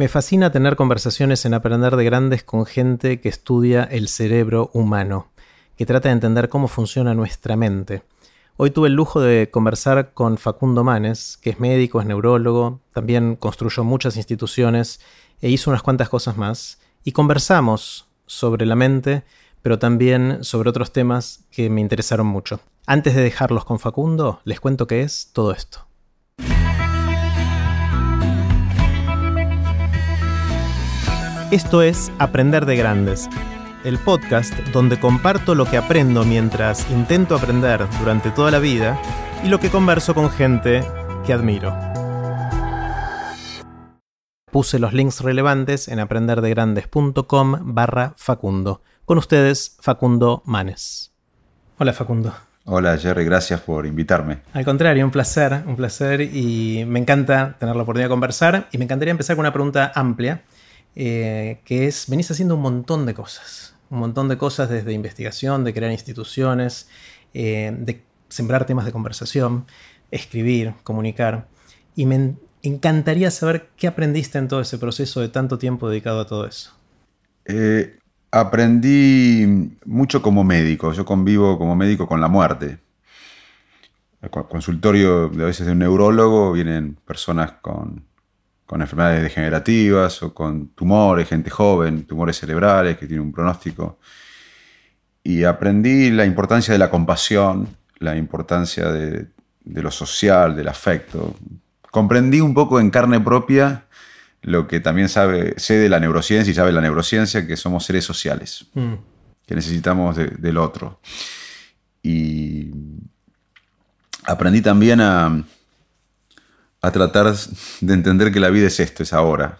Me fascina tener conversaciones en Aprender de Grandes con gente que estudia el cerebro humano, que trata de entender cómo funciona nuestra mente. Hoy tuve el lujo de conversar con Facundo Manes, que es médico, es neurólogo, también construyó muchas instituciones e hizo unas cuantas cosas más. Y conversamos sobre la mente, pero también sobre otros temas que me interesaron mucho. Antes de dejarlos con Facundo, les cuento qué es todo esto. Esto es Aprender de Grandes, el podcast donde comparto lo que aprendo mientras intento aprender durante toda la vida y lo que converso con gente que admiro. Puse los links relevantes en aprenderdegrandes.com barra Facundo. Con ustedes, Facundo Manes. Hola Facundo. Hola Jerry, gracias por invitarme. Al contrario, un placer, un placer y me encanta tener la oportunidad de conversar y me encantaría empezar con una pregunta amplia eh, que es, venís haciendo un montón de cosas, un montón de cosas desde investigación, de crear instituciones, eh, de sembrar temas de conversación, escribir, comunicar. Y me encantaría saber qué aprendiste en todo ese proceso de tanto tiempo dedicado a todo eso. Eh, aprendí mucho como médico. Yo convivo como médico con la muerte. El consultorio de a veces de un neurólogo vienen personas con con enfermedades degenerativas o con tumores, gente joven, tumores cerebrales que tienen un pronóstico. Y aprendí la importancia de la compasión, la importancia de, lo social, del afecto. Comprendí un poco en carne propia lo que también sabe, sé de la neurociencia y sabe la neurociencia, que somos seres sociales, mm. que necesitamos del otro. Y aprendí también a, a tratar de entender que la vida es esto, es ahora.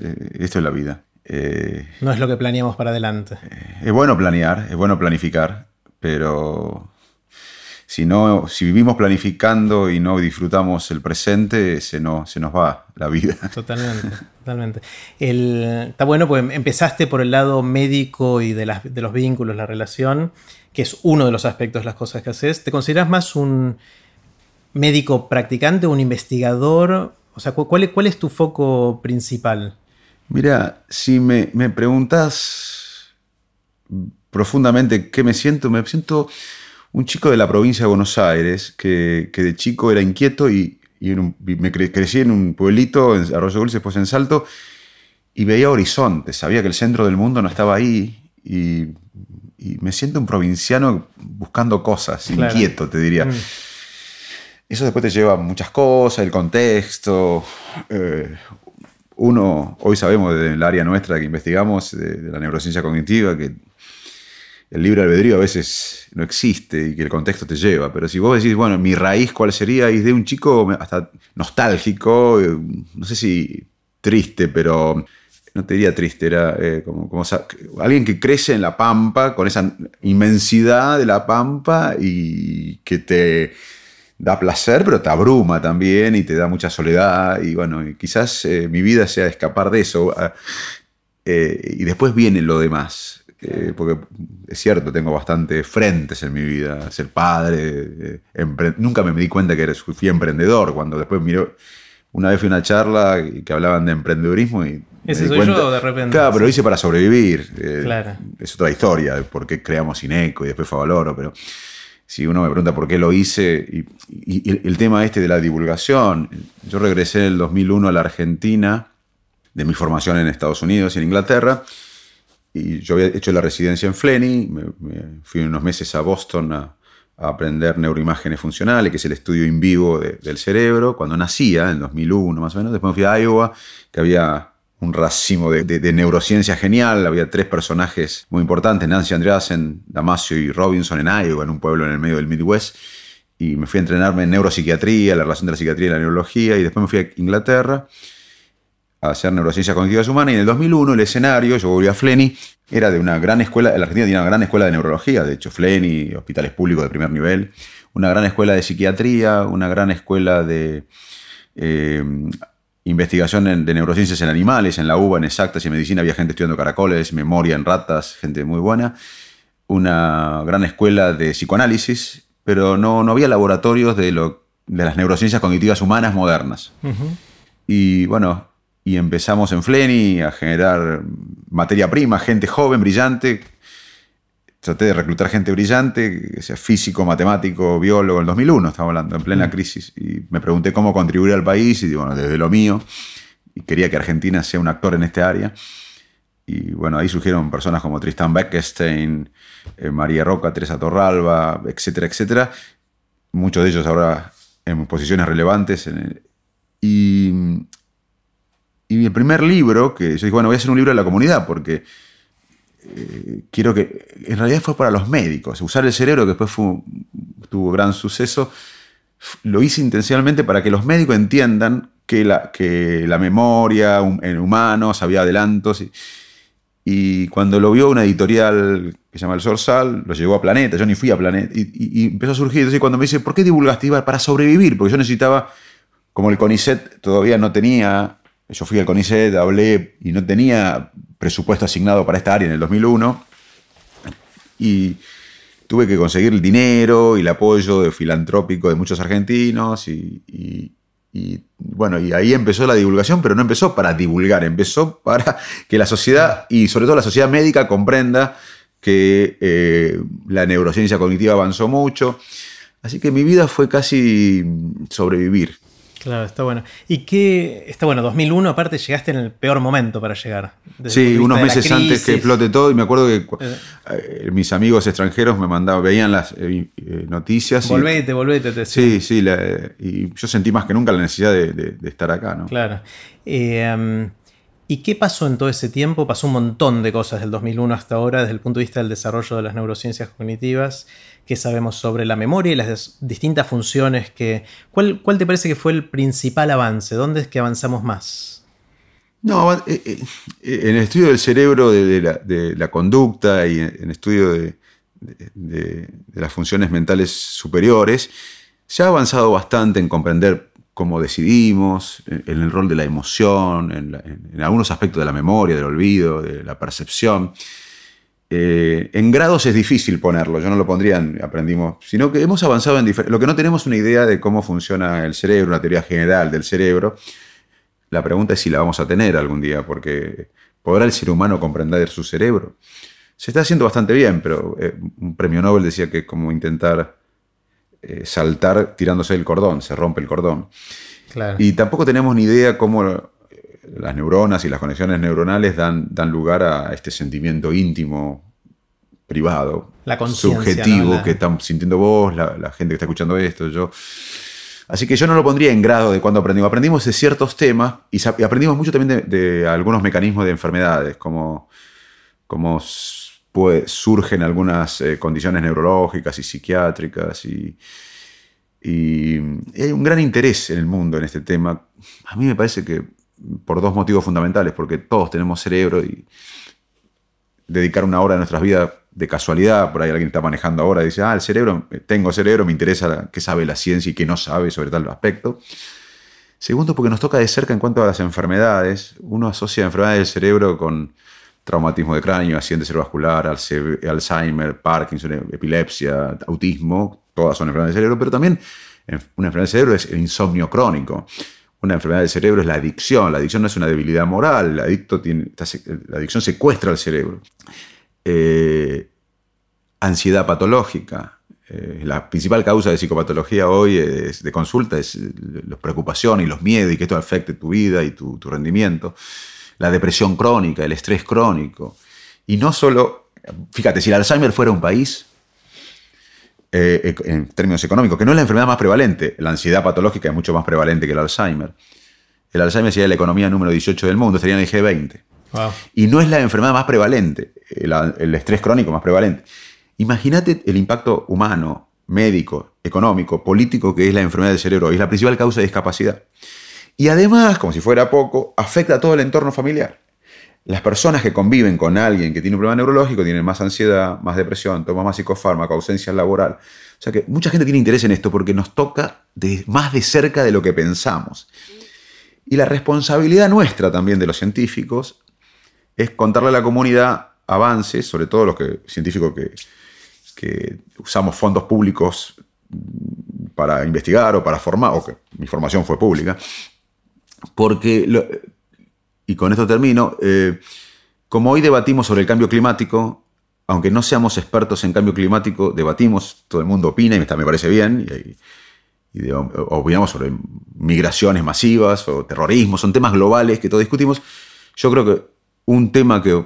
Eh, esto es la vida. Eh, no es lo que planeamos para adelante. Eh, es bueno planear, es bueno planificar, pero si, no, si vivimos planificando y no disfrutamos el presente, se, no, se nos va la vida. Totalmente, totalmente. está bueno, pues empezaste por el lado médico y de, de los vínculos, la relación, que es uno de los aspectos de las cosas que haces. ¿Te consideras más un médico practicante o un investigador? O sea, ¿cuál, cuál es tu foco principal? Mira, si me, preguntas profundamente qué me siento, me siento un chico de la provincia de Buenos Aires que, de chico era inquieto y, me crecí en un pueblito, en Arroyo Dulce, después en Salto, y veía horizontes, sabía que el centro del mundo no estaba ahí y, me siento un provinciano buscando cosas, inquieto, te diría. Mm. Eso después te lleva a muchas cosas, el contexto. Eh, uno, hoy sabemos del área nuestra que investigamos, de, la neurociencia cognitiva, que el libre albedrío a veces no existe y que el contexto te lleva. Pero si vos decís, bueno, mi raíz cuál sería, y de un chico hasta nostálgico, eh, no sé si triste, pero no te diría triste, era eh, como, como, alguien que crece en la pampa, con esa inmensidad de la pampa y que te da placer, pero te abruma también y te da mucha soledad. Y bueno, quizás eh, mi vida sea escapar de eso. Ah, eh, y después viene lo demás. Eh, porque es cierto, tengo bastantes frentes en mi vida. Ser padre, nunca me di cuenta que fui emprendedor. Cuando después miró, una vez fui a una charla que hablaban de emprendedurismo y. Ese soy yo de repente. Claro, pero lo hice para sobrevivir. claro. Es otra historia, de por qué creamos Ineco y después fue Valoro, pero si uno me pregunta por qué lo hice, y, el tema este de la divulgación, yo regresé en el 2001 a la Argentina, de mi formación en Estados Unidos y en Inglaterra, y yo había hecho la residencia en Flenny, me, fui unos meses a Boston a, aprender neuroimágenes funcionales, que es el estudio in vivo del cerebro, cuando nacía, en 2001 más o menos, después me fui a Iowa, que había un racimo de, neurociencia genial. Había tres personajes muy importantes, Nancy Andreasen, Damasio y Robinson en Iowa, en un pueblo en el medio del Midwest. Y me fui a entrenarme en neuropsiquiatría, la relación de la psiquiatría y la neurología. Y después me fui a Inglaterra a hacer neurociencias cognitivas humanas. Y en el 2001 el escenario, yo volví a Flenny, era de una gran escuela, la Argentina tenía una gran escuela de neurología, de hecho Flenny, hospitales públicos de primer nivel, una gran escuela de psiquiatría, una gran escuela de eh, investigación de neurociencias en animales, en la UBA, en exactas y en medicina, había gente estudiando caracoles, memoria en ratas, gente muy buena. Una gran escuela de psicoanálisis, pero no, no había laboratorios de, lo, de las neurociencias cognitivas humanas modernas. Y bueno, y empezamos en Fleni a generar materia prima, gente joven, brillante. Traté de reclutar gente brillante, que sea físico, matemático, biólogo, en 2001 estamos hablando, en plena crisis. Y me pregunté cómo contribuir al país y digo, bueno, desde lo mío. Y quería que Argentina sea un actor en este área. Y bueno, ahí surgieron personas como Tristan Beckstein, eh, María Roca, Teresa Torralba, etcétera, etcétera. Muchos de ellos ahora en posiciones relevantes. y, y el primer libro, que yo dije, bueno, voy a hacer un libro de la comunidad, porque eh, quiero que. En realidad fue para los médicos. Usar el cerebro, que después tuvo gran suceso, lo hice intencionalmente para que los médicos entiendan que la, que la memoria en humanos había adelantos. Y, cuando lo vio una editorial que se llama El Sorsal, lo llevó a Planeta. Yo ni fui a Planeta. Y, empezó a surgir. Entonces, cuando me dice, ¿por qué divulgaste? Iba para sobrevivir, porque yo necesitaba. Como el CONICET todavía no tenía yo fui al CONICET, hablé y no tenía presupuesto asignado para esta área en el 2001. Y tuve que conseguir el dinero y el apoyo filantrópico de muchos argentinos. Y, bueno, y ahí empezó la divulgación, pero no empezó para divulgar, empezó para que la sociedad y sobre todo la sociedad médica comprenda que eh, la neurociencia cognitiva avanzó mucho. Así que mi vida fue casi sobrevivir. Claro, está bueno. ¿Y qué? Está bueno, 2001 aparte llegaste en el peor momento para llegar. Sí, unos meses antes que explote todo y me acuerdo que eh. Eh, mis amigos extranjeros me mandaban, veían las eh, noticias. Volvete, volvete. Te sí, sí, y yo sentí más que nunca la necesidad de, estar acá, ¿no? Claro. ¿Y qué pasó en todo ese tiempo? Pasó un montón de cosas del 2001 hasta ahora desde el punto de vista del desarrollo de las neurociencias cognitivas qué sabemos sobre la memoria y las distintas funciones que... ¿Cuál, ¿Cuál, te parece que fue el principal avance? ¿Dónde es que avanzamos más? No, eh, eh, en el estudio del cerebro, de, la, conducta y en el estudio de, las funciones mentales superiores, se ha avanzado bastante en comprender cómo decidimos, en, el rol de la emoción, en, algunos aspectos de la memoria, del olvido, de la percepción. Eh, en grados es difícil ponerlo, yo no lo pondría en aprendimos, sino que hemos avanzado en Lo que no tenemos una idea de cómo funciona el cerebro, una teoría general del cerebro. La pregunta es si la vamos a tener algún día, porque ¿podrá el ser humano comprender su cerebro? Se está haciendo bastante bien, pero eh, un premio Nobel decía que es como intentar eh, saltar tirándose el cordón, se rompe el cordón. Y tampoco tenemos ni idea cómo las neuronas y las conexiones neuronales dan, dan lugar a este sentimiento íntimo, privado, subjetivo que están sintiendo vos, la, gente que está escuchando esto, yo. Así que yo no lo pondría en grado de cuando aprendimos. Aprendimos de ciertos temas y, aprendimos mucho también de, algunos mecanismos de enfermedades, como, como surgen algunas eh, condiciones neurológicas y psiquiátricas y, y hay un gran interés en el mundo en este tema. A mí me parece que por dos motivos fundamentales, porque todos tenemos cerebro y dedicar una hora de nuestras vidas de casualidad, por ahí alguien está manejando ahora y dice, ah, el cerebro, tengo cerebro, me interesa qué sabe la ciencia y qué no sabe sobre tal aspecto. Segundo, porque nos toca de cerca en cuanto a las enfermedades. Uno asocia enfermedades del cerebro con traumatismo de cráneo, accidente cerebrovascular, Alzheimer, Parkinson, epilepsia, autismo, todas son enfermedades del cerebro, pero también una enfermedad del cerebro es el insomnio crónico una enfermedad del cerebro es la adicción. La adicción no es una debilidad moral, la adicción secuestra al cerebro. Eh, ansiedad patológica. Eh, la principal causa de psicopatología hoy es, de consulta es la preocupación y los miedos y que esto afecte tu vida y tu, tu rendimiento. La depresión crónica, el estrés crónico. Y no solo, fíjate, si el Alzheimer fuera un país, eh, en términos económicos, que no es la enfermedad más prevalente. La ansiedad patológica es mucho más prevalente que el Alzheimer. El Alzheimer sería la economía número 18 del mundo, estaría en el G20. Y no es la enfermedad más prevalente, el, estrés crónico más prevalente. Imagínate el impacto humano, médico, económico, político que es la enfermedad del cerebro. Es la principal causa de discapacidad. Y además, como si fuera poco, afecta a todo el entorno familiar las personas que conviven con alguien que tiene un problema neurológico tienen más ansiedad, más depresión, toman más psicofármaco, ausencia laboral. O sea que mucha gente tiene interés en esto porque nos toca más de cerca de lo que pensamos. Y la responsabilidad nuestra también de los científicos es contarle a la comunidad avances, sobre todo los que, científicos que, usamos fondos públicos para investigar o para formar, o que mi formación fue pública, porque y con esto termino, eh, como hoy debatimos sobre el cambio climático, aunque no seamos expertos en cambio climático, debatimos, todo el mundo opina y me parece bien, y, opinamos sobre migraciones masivas o terrorismo, son temas globales que todos discutimos. Yo creo que un tema que,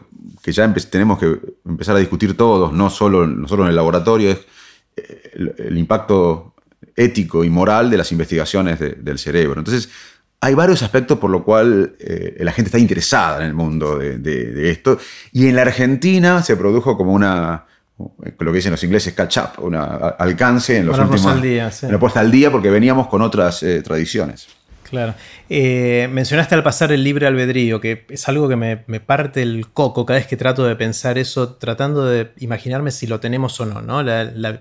ya tenemos que empezar a discutir todos, no solo, no solo en el laboratorio, es eh, el, impacto ético y moral de las investigaciones del cerebro. Entonces, hay varios aspectos por lo cual eh, la gente está interesada en el mundo de, esto. Y en la Argentina se produjo como una, lo que dicen los ingleses, catch up, un alcance en los últimos al día, sí. Una puesta al día porque veníamos con otras eh, tradiciones. Claro. Eh, mencionaste al pasar el libre albedrío, que es algo que me, parte el coco cada vez que trato de pensar eso, tratando de imaginarme si lo tenemos o no, ¿no? La,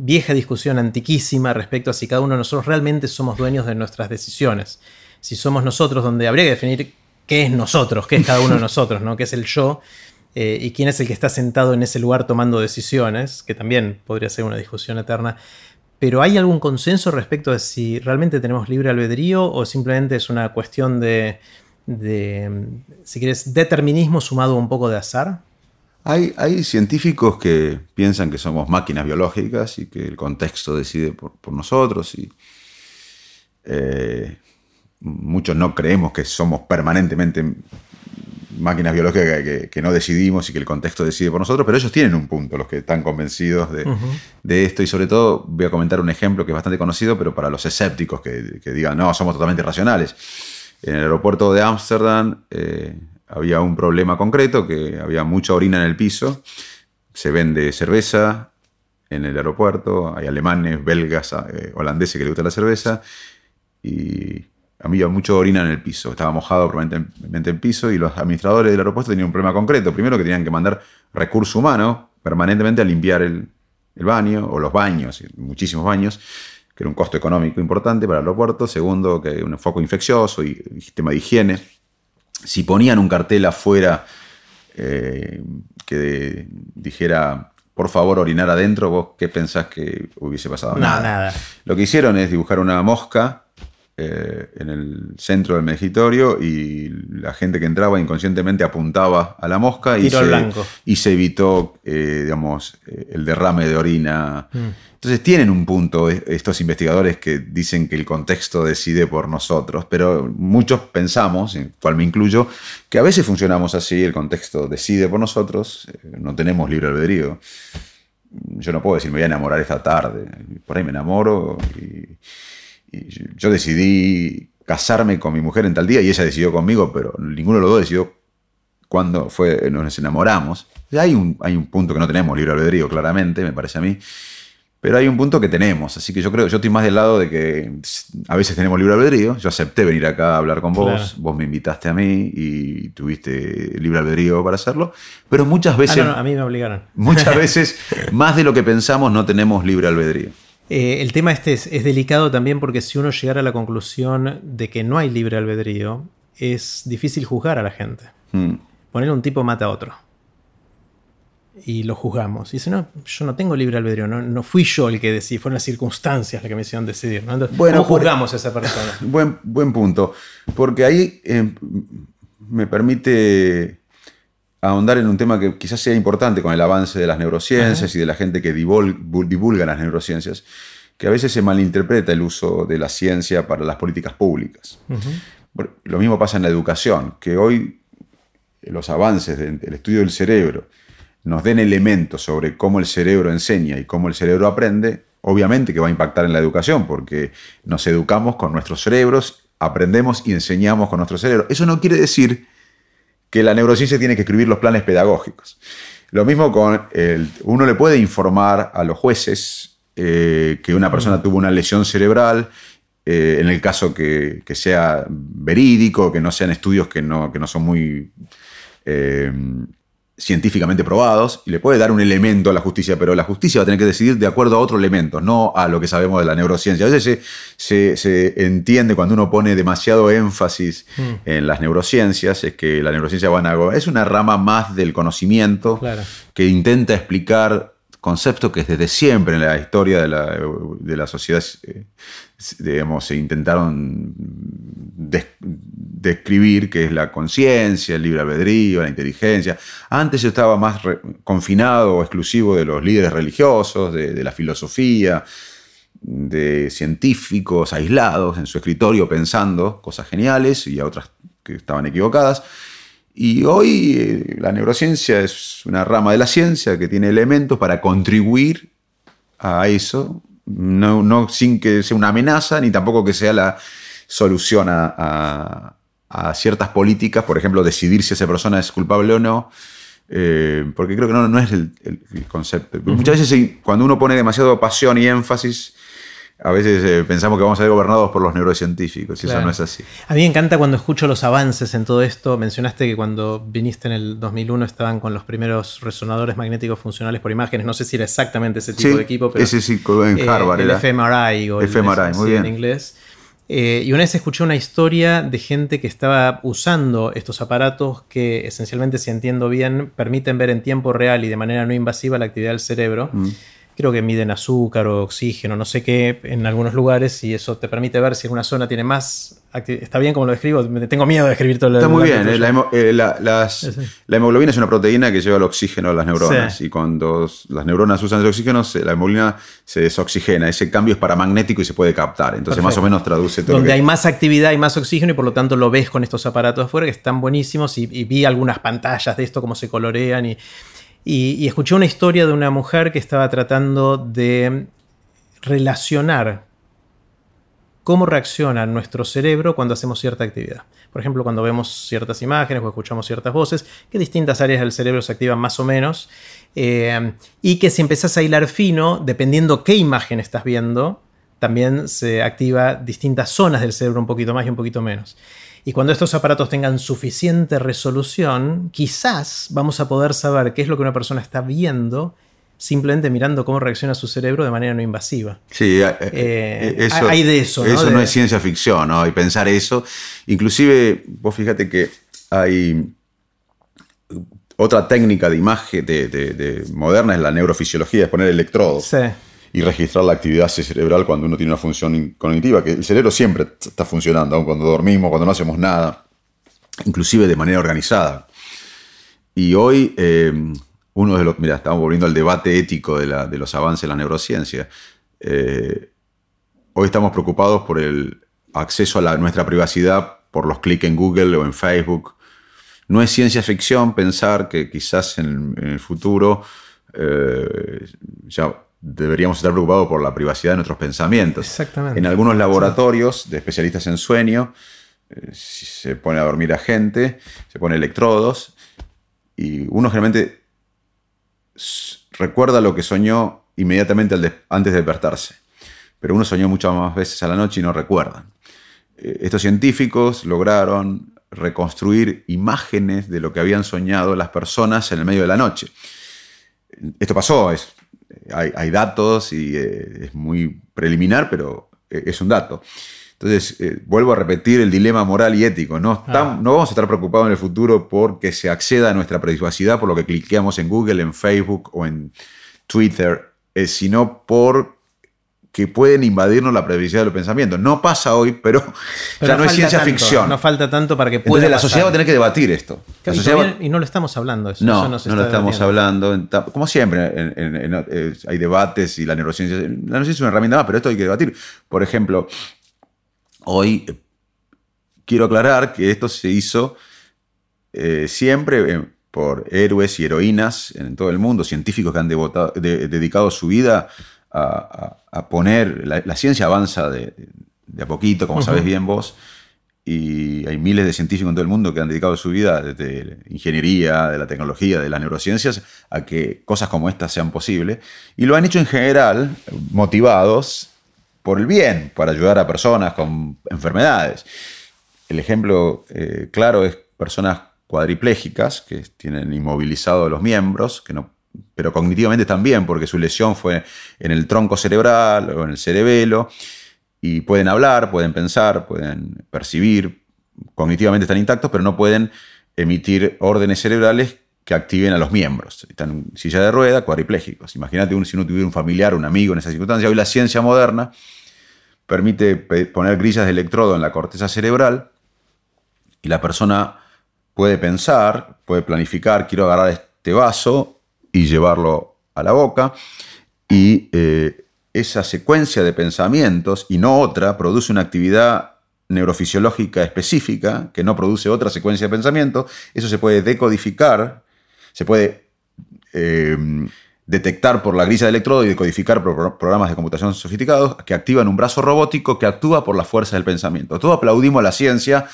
vieja discusión antiquísima respecto a si cada uno de nosotros realmente somos dueños de nuestras decisiones. Si somos nosotros, donde habría que definir qué es nosotros, qué es cada uno de nosotros, ¿no? qué es el yo, eh, y quién es el que está sentado en ese lugar tomando decisiones, que también podría ser una discusión eterna. Pero ¿hay algún consenso respecto a si realmente tenemos libre albedrío o simplemente es una cuestión de, si quieres, determinismo sumado a un poco de azar? Hay, hay, científicos que piensan que somos máquinas biológicas y que el contexto decide por, nosotros. Y, eh, muchos no creemos que somos permanentemente máquinas biológicas que, no decidimos y que el contexto decide por nosotros, pero ellos tienen un punto, los que están convencidos de, esto. Y sobre todo voy a comentar un ejemplo que es bastante conocido, pero para los escépticos que, digan, no, somos totalmente irracionales. En el aeropuerto de Ámsterdam eh, había un problema concreto, que había mucha orina en el piso, se vende cerveza en el aeropuerto, hay alemanes, belgas, eh, holandeses que les gusta la cerveza, y había mucho orina en el piso, estaba mojado permanentemente en el piso y los administradores del aeropuerto tenían un problema concreto. Primero que tenían que mandar recurso humano permanentemente a limpiar el, baño o los baños, muchísimos baños, que era un costo económico importante para el aeropuerto. Segundo, que un foco infeccioso y, sistema de higiene. Si ponían un cartel afuera eh, que dijera por favor orinar adentro, vos qué pensás que hubiese pasado? nada. Lo que hicieron es dibujar una mosca eh, en el centro del mejitorio y la gente que entraba inconscientemente apuntaba a la mosca y, se, y se, evitó, eh, digamos, eh, el derrame de orina. Mm. Entonces tienen un punto estos investigadores que dicen que el contexto decide por nosotros, pero muchos pensamos, en cual me incluyo, que a veces funcionamos así, el contexto decide por nosotros, no tenemos libre albedrío. Yo no puedo decir me voy a enamorar esta tarde, por ahí me enamoro y yo decidí casarme con mi mujer en tal día y ella decidió conmigo, pero ninguno de los dos decidió cuándo fue, nos enamoramos. Hay un, hay un punto que no tenemos libre albedrío, claramente, me parece a mí. Pero hay un punto que tenemos, así que yo creo, yo estoy más del lado de que a veces tenemos libre albedrío. Yo acepté venir acá a hablar con vos, vos me invitaste a mí y tuviste libre albedrío para hacerlo. Pero muchas ah, veces. a mí me obligaron. Muchas veces, más de lo que pensamos, no tenemos libre albedrío. Eh, el tema este es, delicado también porque si uno llegara a la conclusión de que no hay libre albedrío, es difícil juzgar a la gente. Hmm. Poner un tipo mata a otro. Y lo juzgamos. Y dice, no, yo no tengo libre albedrío, no, fui yo el que decidí, fueron las circunstancias las que me hicieron decidir. bueno, ¿Cómo juzgamos a esa persona? Buen, buen punto. Porque ahí eh, me permite ahondar en un tema que quizás sea importante con el avance de las neurociencias y de la gente que divulga las neurociencias, que a veces se malinterpreta el uso de la ciencia para las políticas públicas. Lo mismo pasa en la educación, que hoy los avances del estudio del cerebro nos den elementos sobre cómo el cerebro enseña y cómo el cerebro aprende, obviamente que va a impactar en la educación, porque nos educamos con nuestros cerebros, aprendemos y enseñamos con nuestro cerebro. Eso no quiere decir que la neurociencia tiene que escribir los planes pedagógicos. Lo mismo con el, uno le puede informar a los jueces eh, que una persona tuvo una lesión cerebral, eh, en el caso que, sea verídico, que no sean estudios que no, que no son muy eh, científicamente probados y le puede dar un elemento a la justicia, pero la justicia va a tener que decidir de acuerdo a otro elemento, no a lo que sabemos de la neurociencia. A veces se, entiende cuando uno pone demasiado énfasis mm. en las neurociencias, es que la neurociencia a, es una rama más del conocimiento que intenta explicar conceptos que desde siempre en la historia de la, de la sociedad, eh, digamos, se intentaron describir qué es la conciencia, el libre albedrío, la inteligencia. Antes yo estaba más confinado o exclusivo de los líderes religiosos, de, la filosofía, de científicos aislados en su escritorio pensando cosas geniales y a otras que estaban equivocadas. Y hoy eh, la neurociencia es una rama de la ciencia que tiene elementos para contribuir a eso, no sin que sea una amenaza ni tampoco que sea la solución a, ciertas políticas, por ejemplo, decidir si esa persona es culpable o no. Eh, porque creo que no, no es el, concepto. Muchas veces cuando uno pone demasiado pasión y énfasis a veces eh, pensamos que vamos a ser gobernados por los neurocientíficos, y eso no es así. A mí me encanta cuando escucho los avances en todo esto. Mencionaste que cuando viniste en el 2001 estaban con los primeros resonadores magnéticos funcionales por imágenes. No sé si era exactamente ese tipo de equipo, pero. Ese sí, en eh, Harvard. el fMRI o fMRI, muy bien. en inglés. Eh, y una vez escuché una historia de gente que estaba usando estos aparatos que esencialmente, si entiendo bien, permiten ver en tiempo real y de manera no invasiva la actividad del cerebro. Mm creo que miden azúcar o oxígeno, no sé qué, en algunos lugares y eso te permite ver si en una zona tiene más... Está bien como lo describo, tengo miedo de escribir todo lo Está muy bien, eh, la, hemoglobina es una proteína que lleva el oxígeno a las neuronas y cuando las neuronas usan el oxígeno, la hemoglobina se desoxigena, ese cambio es paramagnético y se puede captar, entonces más o menos traduce todo. Donde hay más actividad y más oxígeno y por lo tanto lo ves con estos aparatos afuera que están buenísimos y, y vi algunas pantallas de esto, cómo se colorean y y, escuché una historia de una mujer que estaba tratando de relacionar cómo reacciona nuestro cerebro cuando hacemos cierta actividad. Por ejemplo, cuando vemos ciertas imágenes o escuchamos ciertas voces, que distintas áreas del cerebro se activan más o menos, eh, y que si empezás a hilar fino, dependiendo qué imagen estás viendo, también se activa distintas zonas del cerebro un poquito más y un poquito menos. Y cuando estos aparatos tengan suficiente resolución, quizás vamos a poder saber qué es lo que una persona está viendo simplemente mirando cómo reacciona su cerebro de manera no invasiva. Sí, eh, eh, eh, eso, hay de eso. ¿no? Eso no es ciencia ficción, ¿no? Y pensar eso. Inclusive, vos fíjate que hay otra técnica de imagen de, moderna, es la neurofisiología, es poner electrodos. Sí y registrar la actividad cerebral cuando uno tiene una función cognitiva, que el cerebro siempre está funcionando, aun cuando dormimos, cuando no hacemos nada, inclusive de manera organizada. Y hoy, eh, uno de los, mira, estamos volviendo al debate ético de, los avances en la neurociencia. Eh, hoy estamos preocupados por el acceso a nuestra privacidad por los clics en Google o en Facebook. No es ciencia ficción pensar que quizás en, el futuro eh, ya deberíamos estar preocupados por la privacidad de nuestros pensamientos. Exactamente. En algunos laboratorios de especialistas en sueño, eh, se pone a dormir a gente, se pone electrodos, y uno generalmente recuerda lo que soñó inmediatamente antes de despertarse. Pero uno soñó muchas más veces a la noche y no recuerda. Eh, estos científicos lograron reconstruir imágenes de lo que habían soñado las personas en el medio de la noche. Esto pasó, es hay, datos y eh, es muy preliminar, pero eh, es un dato. Entonces, eh, vuelvo a repetir el dilema moral y ético. No, ah. no vamos a estar preocupados en el futuro porque se acceda a nuestra privacidad por lo que cliqueamos en Google, en Facebook o en Twitter, sino por que pueden invadirnos la privacidad de los pensamientos. No pasa hoy, pero, ya no es ciencia ficción. No falta tanto para que pueda. la sociedad va a tener que debatir esto. y, no lo estamos hablando. Eso, no, no, lo estamos hablando. Como siempre, eh, hay debates y la neurociencia. La neurociencia es una herramienta más, pero esto hay que debatir. Por ejemplo, hoy eh, quiero aclarar que esto se hizo eh, siempre por héroes y heroínas en todo el mundo, científicos que han dedicado su vida a, poner, la, ciencia avanza de, a poquito, como sabes bien vos, y hay miles de científicos en todo el mundo que han dedicado su vida desde ingeniería, de la tecnología, de las neurociencias, a que cosas como estas sean posibles. Y lo han hecho en general motivados por el bien, para ayudar a personas con enfermedades. El ejemplo eh, claro es personas cuadriplégicas que tienen inmovilizados los miembros, que no pero cognitivamente también, porque su lesión fue en el tronco cerebral o en el cerebelo, y pueden hablar, pueden pensar, pueden percibir, cognitivamente están intactos, pero no pueden emitir órdenes cerebrales que activen a los miembros. Están en silla de rueda, cuadriplégicos. Imagínate si uno tuviera un familiar, un amigo en esa circunstancia. Hoy la ciencia moderna permite poner grillas de electrodo en la corteza cerebral y la persona puede pensar, puede planificar, quiero agarrar este vaso y llevarlo a la boca, y eh, esa secuencia de pensamientos y no otra produce una actividad neurofisiológica específica que no produce otra secuencia de pensamiento, eso se puede decodificar, se puede eh, detectar por la grilla de electrodo y decodificar por programas de computación sofisticados que activan un brazo robótico que actúa por la fuerza del pensamiento. Todos aplaudimos a la ciencia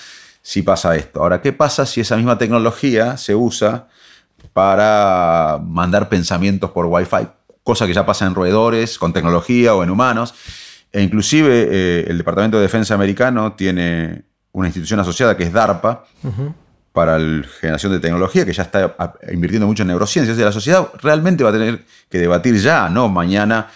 si pasa esto. Ahora, ¿qué pasa si esa misma tecnología se usa para mandar pensamientos por Wi-Fi? Cosa que ya pasa en roedores, con tecnología o en humanos. E inclusive eh, el Departamento de Defensa americano tiene una institución asociada que es DARPA para la generación de tecnología, que ya está invirtiendo mucho en neurociencias. la sociedad realmente va a tener que debatir ya, no mañana,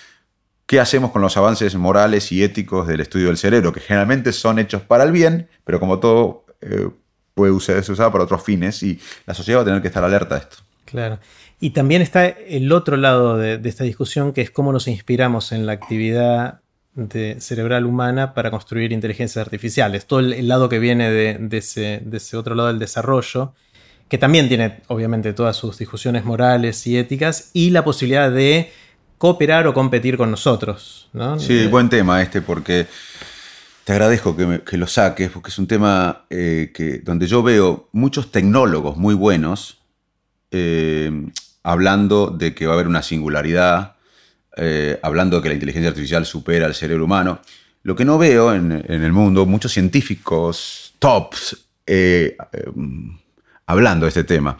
qué hacemos con los avances morales y éticos del estudio del cerebro, que generalmente son hechos para el bien, pero como todo eh, puede ser usado para otros fines y la sociedad va a tener que estar alerta a esto. Claro. Y también está el otro lado de, esta discusión, que es cómo nos inspiramos en la actividad cerebral humana para construir inteligencias artificiales. Todo el, lado que viene de, ese, otro lado del desarrollo, que también tiene obviamente todas sus discusiones morales y éticas, y la posibilidad de cooperar o competir con nosotros. Sí, buen tema este, porque te agradezco que, lo saques, porque es un tema eh, que, donde yo veo muchos tecnólogos muy buenos eh, hablando de que va a haber una singularidad eh, hablando de que la inteligencia artificial supera al cerebro humano. Lo que no veo en, el mundo, muchos científicos tops eh, hablando de este tema.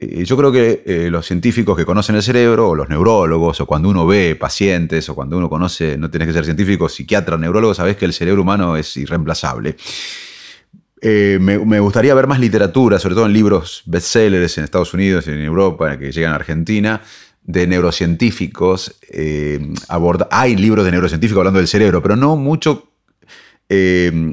yo creo que los científicos que conocen el cerebro, o los neurólogos, o cuando uno ve pacientes, o cuando uno conoce, no tienes que ser científico, psiquiatra, neurólogo, sabes que el cerebro humano es irreemplazable. Me, gustaría ver más literatura, sobre todo en libros bestsellers en Estados Unidos y en Europa, que llegan a Argentina, de neurocientíficos, eh, hay libros de neurocientíficos hablando del cerebro, pero no mucho eh,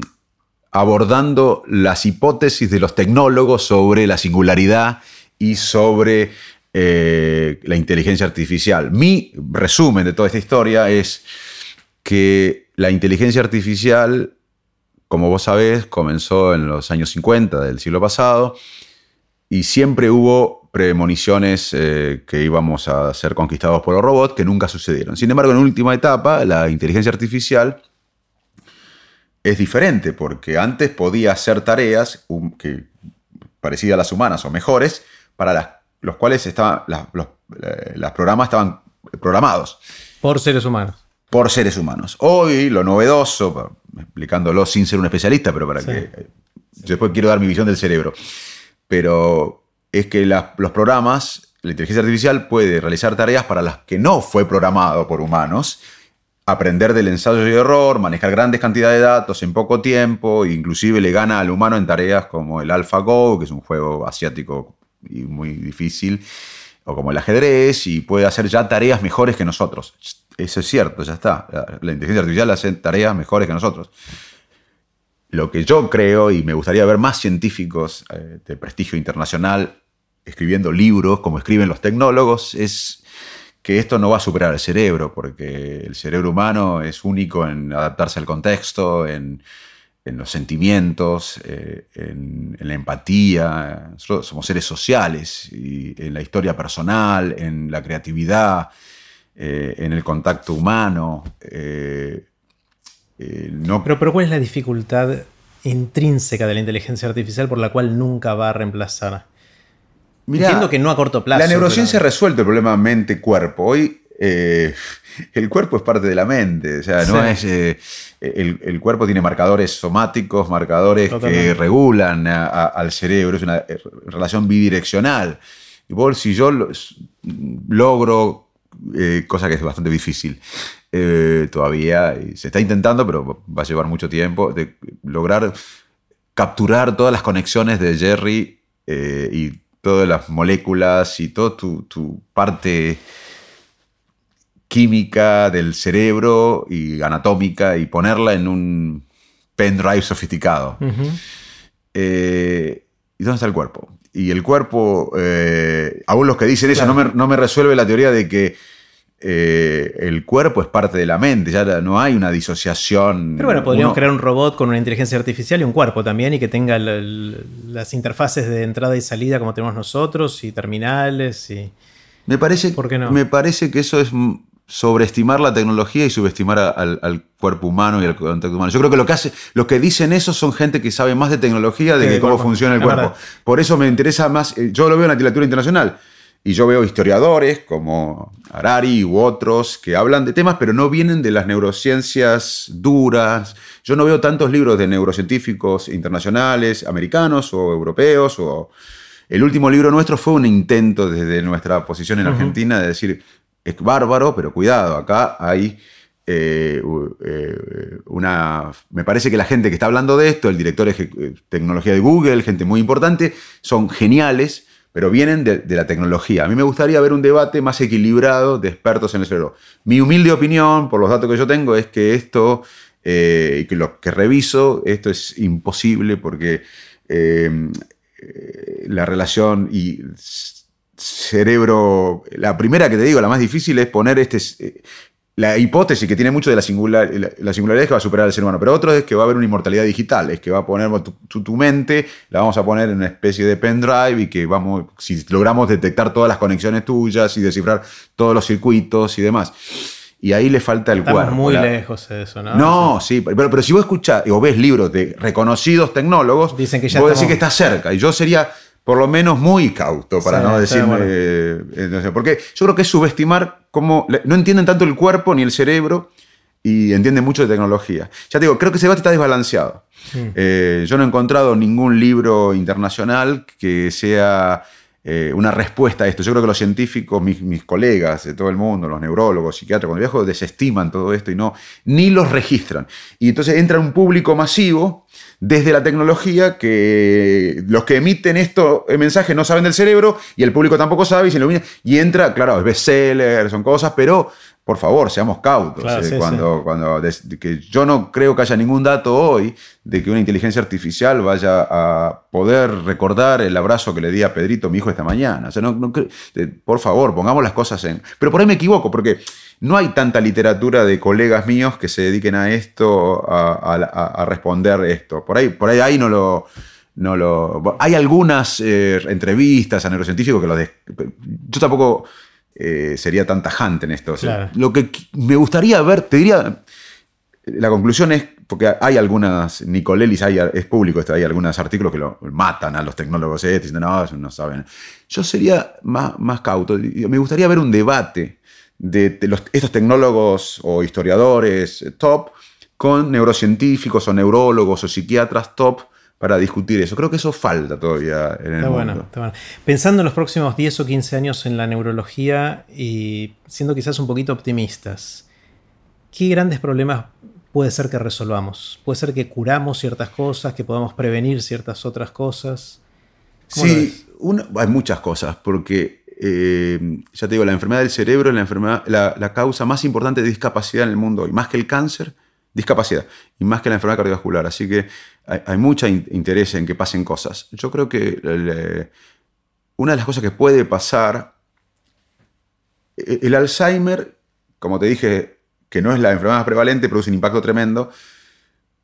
abordando las hipótesis de los tecnólogos sobre la singularidad y sobre eh, la inteligencia artificial. Mi resumen de toda esta historia es que la inteligencia artificial, como vos sabés, comenzó en los años 50 del siglo pasado y siempre hubo premoniciones eh, que íbamos a ser conquistados por los robots que nunca sucedieron. Sin embargo, en última etapa, la inteligencia artificial es diferente porque antes podía hacer tareas que, parecidas a las humanas o mejores para las, los cuales estaban, los, eh, programas estaban programados. Por seres humanos. Por seres humanos. Hoy lo novedoso, explicándolo sin ser un especialista, pero para que... Después quiero dar mi visión del cerebro. Pero es que los programas, la inteligencia artificial puede realizar tareas para las que no fue programado por humanos, aprender del ensayo y error, manejar grandes cantidades de datos en poco tiempo, inclusive le gana al humano en tareas como el AlphaGo, que es un juego asiático y muy difícil, o como el ajedrez, y puede hacer ya tareas mejores que nosotros. Eso es cierto, ya está. La inteligencia artificial hace tareas mejores que nosotros. Lo que yo creo, y me gustaría ver más científicos eh, de prestigio internacional escribiendo libros, como escriben los tecnólogos, es que esto no va a superar el cerebro, porque el cerebro humano es único en adaptarse al contexto, en, los sentimientos, eh, en, la empatía. Nosotros somos seres sociales, y en la historia personal, en la creatividad, eh, en el contacto humano. Eh, no... pero, pero ¿cuál es la dificultad intrínseca de la inteligencia artificial por la cual nunca va a reemplazar? Entiendo que no a corto plazo. La neurociencia ha resuelto el problema mente-cuerpo. Hoy eh, el cuerpo es parte de la mente. O sea, no es. Eh, el, cuerpo tiene marcadores somáticos, marcadores que regulan al cerebro. Es una relación bidireccional. Y vos, si yo logro, cosa que es bastante difícil, eh, todavía se está intentando, pero va a llevar mucho tiempo, de lograr capturar todas las conexiones de Jerry eh, y todas las moléculas y toda tu, parte química del cerebro y anatómica y ponerla en un pendrive sofisticado. Eh, ¿Y dónde está el cuerpo? Y el cuerpo, aún los que dicen eso, no, me, no me resuelve la teoría de que eh, el cuerpo es parte de la mente, ya no hay una disociación. Pero bueno, podríamos crear un robot con una inteligencia artificial y un cuerpo también y que tenga las interfaces de entrada y salida como tenemos nosotros y terminales y... Me parece, me parece que eso es sobreestimar la tecnología y subestimar al, cuerpo humano y al contacto humano. Yo creo que lo que hace, lo que dicen eso son gente que sabe más de tecnología de cómo funciona el cuerpo. Por eso me interesa más, eh, yo lo veo en la literatura internacional. Y yo veo historiadores como Harari u otros que hablan de temas, pero no vienen de las neurociencias duras. Yo no veo tantos libros de neurocientíficos internacionales, americanos o europeos. O... El último libro nuestro fue un intento desde nuestra posición en Argentina de decir, es bárbaro, pero cuidado, acá hay eh, eh, una... Me parece que la gente que está hablando de esto, el director de tecnología de Google, gente muy importante, son geniales, pero vienen de, la tecnología. A mí me gustaría ver un debate más equilibrado de expertos en el cerebro. Mi humilde opinión, por los datos que yo tengo, es que esto, eh, que lo que reviso, esto es imposible porque la relación y cerebro. La primera que te digo, la más difícil, es poner este. Eh, la hipótesis que tiene mucho de la, singular, la singularidad es que va a superar al ser humano, pero otro es que va a haber una inmortalidad digital, es que va a poner tu, tu, mente, la vamos a poner en una especie de pendrive y que vamos, si logramos detectar todas las conexiones tuyas y descifrar todos los circuitos y demás. Y ahí le falta el Estamos cuerpo. muy lejos de eso, ¿no? No, sí, pero, pero si vos escuchás o ves libros de reconocidos tecnólogos, Dicen que ya vos decís que está cerca. Y yo sería por lo menos muy cauto, para no decirme. Eh, porque yo creo que es subestimar cómo. No entienden tanto el cuerpo ni el cerebro y entienden mucho de tecnología. Ya te digo, creo que ese debate está desbalanceado. Eh, yo no he encontrado ningún libro internacional que sea eh, una respuesta a esto. Yo creo que los científicos, mis, colegas de todo el mundo, los neurólogos, psiquiatras, cuando viajo, desestiman todo esto y no, ni los registran. Y entonces entra un público masivo desde la tecnología que los que emiten esto, el mensaje no saben del cerebro y el público tampoco sabe y se ilumina. Y entra, claro, es bestseller, son cosas, pero por favor, seamos cautos. Eh, cuando, cuando que yo no creo que haya ningún dato hoy de que una inteligencia artificial vaya a poder recordar el abrazo que le di a Pedrito, mi hijo, esta mañana. O sea, no, por favor, pongamos las cosas en. Pero por ahí me equivoco, porque no hay tanta literatura de colegas míos que se dediquen a esto, a, responder esto. Por ahí, por ahí, ahí no lo. No lo, hay algunas eh, entrevistas a neurocientíficos que lo... yo tampoco eh, sería tan tajante en esto. Lo que me gustaría ver, te diría, la conclusión es, porque hay algunas, Nicolelis hay, es público, hay algunos artículos que lo matan a los tecnólogos eh, dicen, no, no saben. Yo sería más, más cauto, me gustaría ver un debate de, estos tecnólogos o historiadores top con neurocientíficos o neurólogos o psiquiatras top para discutir eso. Creo que eso falta todavía en el está Bueno, está bueno. Pensando en los próximos 10 o 15 años en la neurología y siendo quizás un poquito optimistas, ¿qué grandes problemas puede ser que resolvamos? ¿Puede ser que curamos ciertas cosas, que podamos prevenir ciertas otras cosas? Sí, hay muchas cosas, porque eh, ya te digo, la enfermedad del cerebro es la, enfermedad, la, causa más importante de discapacidad en el mundo hoy, más que el cáncer, discapacidad, y más que la enfermedad cardiovascular. Así que hay, mucho interés en que pasen cosas. Yo creo que una de las cosas que puede pasar, e, el, Alzheimer, como te dije, que no es la enfermedad más prevalente, produce un impacto tremendo.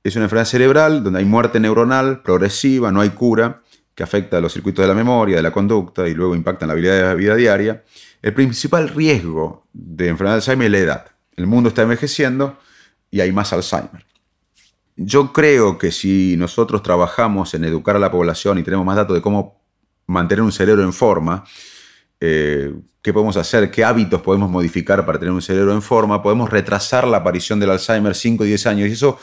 Es una enfermedad cerebral donde hay muerte neuronal progresiva, no hay cura que afecta a los circuitos de la memoria, de la conducta y luego impacta en la habilidad de la vida diaria, el principal riesgo de enfermedad de Alzheimer es la edad. El mundo está envejeciendo y hay más Alzheimer. Yo creo que si nosotros trabajamos en educar a la población y tenemos más datos de cómo mantener un cerebro en forma, eh, qué podemos hacer, qué hábitos podemos modificar para tener un cerebro en forma, podemos retrasar la aparición del Alzheimer 5 o 10 años. Y eso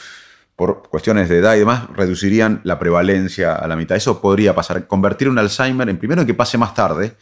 por cuestiones de edad y demás, reducirían la prevalencia a la mitad. Eso podría pasar, convertir un Alzheimer en primero en que pase más tarde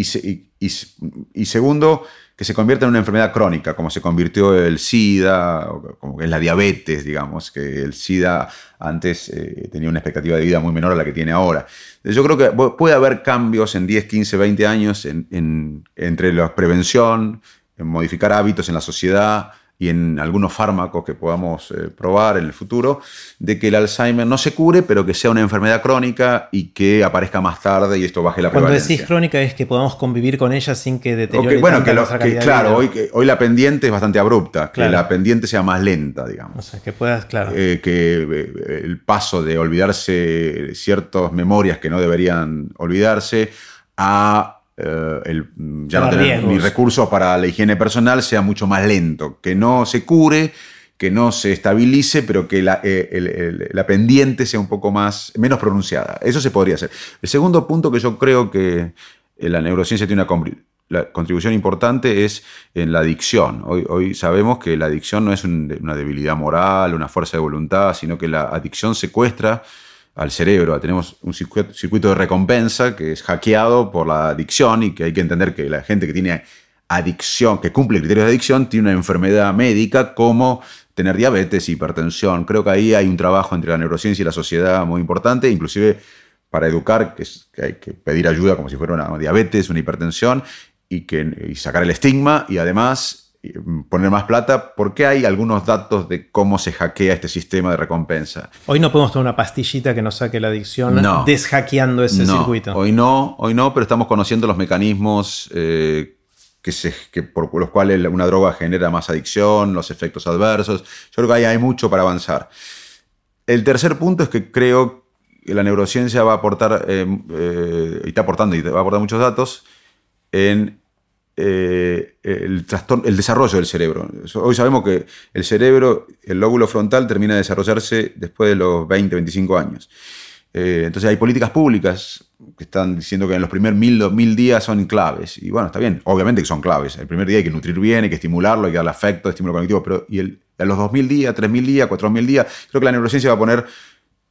y, segundo, que se convierta en una enfermedad crónica, como se convirtió el SIDA, como es la diabetes, digamos, que el SIDA antes eh, tenía una expectativa de vida muy menor a la que tiene ahora. Yo creo que puede haber cambios en 10, 15, 20 años entre la prevención, en modificar hábitos en la sociedad, y en algunos fármacos que podamos eh, probar en el futuro, de que el Alzheimer no se cure, pero que sea una enfermedad crónica y que aparezca más tarde y esto baje la Cuando prevalencia. decís crónica es que podamos convivir con ella sin que deteriore Ok, bueno, que, lo- que, claro, hoy, que- hoy la pendiente es bastante abrupta, que la pendiente sea más lenta, digamos. O sea, que puedas, claro. Eh, que eh, el paso de olvidarse ciertas memorias que no deberían olvidarse a eh, el, ya no tener ni recursos para la higiene personal sea mucho más lento, que no se cure, que no se estabilice, pero que la, eh, el- el- la pendiente sea un poco más, menos pronunciada. Eso se podría hacer. El segundo punto que yo creo que eh, la neurociencia tiene una la contribución importante es en la adicción. Hoy, hoy sabemos que la adicción no es un- una debilidad moral, una fuerza de voluntad, sino que la adicción secuestra al cerebro. Tenemos un circuito, de recompensa que es hackeado por la adicción y que hay que entender que la gente que tiene adicción, que cumple criterios de adicción, tiene una enfermedad médica como tener diabetes, hipertensión. Creo que ahí hay un trabajo entre la neurociencia y la sociedad muy importante, inclusive para educar, que, hay que pedir ayuda como si fuera una diabetes, una hipertensión, y, que, y sacar el estigma y además poner más plata, porque hay algunos datos de cómo se hackea este sistema de recompensa. Hoy no podemos tener una pastillita que nos saque la adicción No. deshackeando ese no, circuito. Hoy no, hoy no, pero estamos conociendo los mecanismos eh, que se, que por los cuales una droga genera más adicción, los efectos adversos. Yo creo que ahí hay mucho para avanzar. El tercer punto es que creo que la neurociencia va a aportar, eh, eh, y está aportando, y va a aportar muchos datos en eh, el, desarrollo del cerebro. Hoy sabemos que el cerebro, el lóbulo frontal, termina de desarrollarse después de los 20, 25 años. Eh, entonces hay políticas públicas que están diciendo que en los primeros mil, dos mil días son claves. Y bueno, está bien, obviamente que son claves. El primer día hay que nutrir bien, hay que estimularlo, hay que darle afecto, estímulo cognitivo, pero y a los 2000 días, 3000 días, 4000 días, creo que la neurociencia va a poner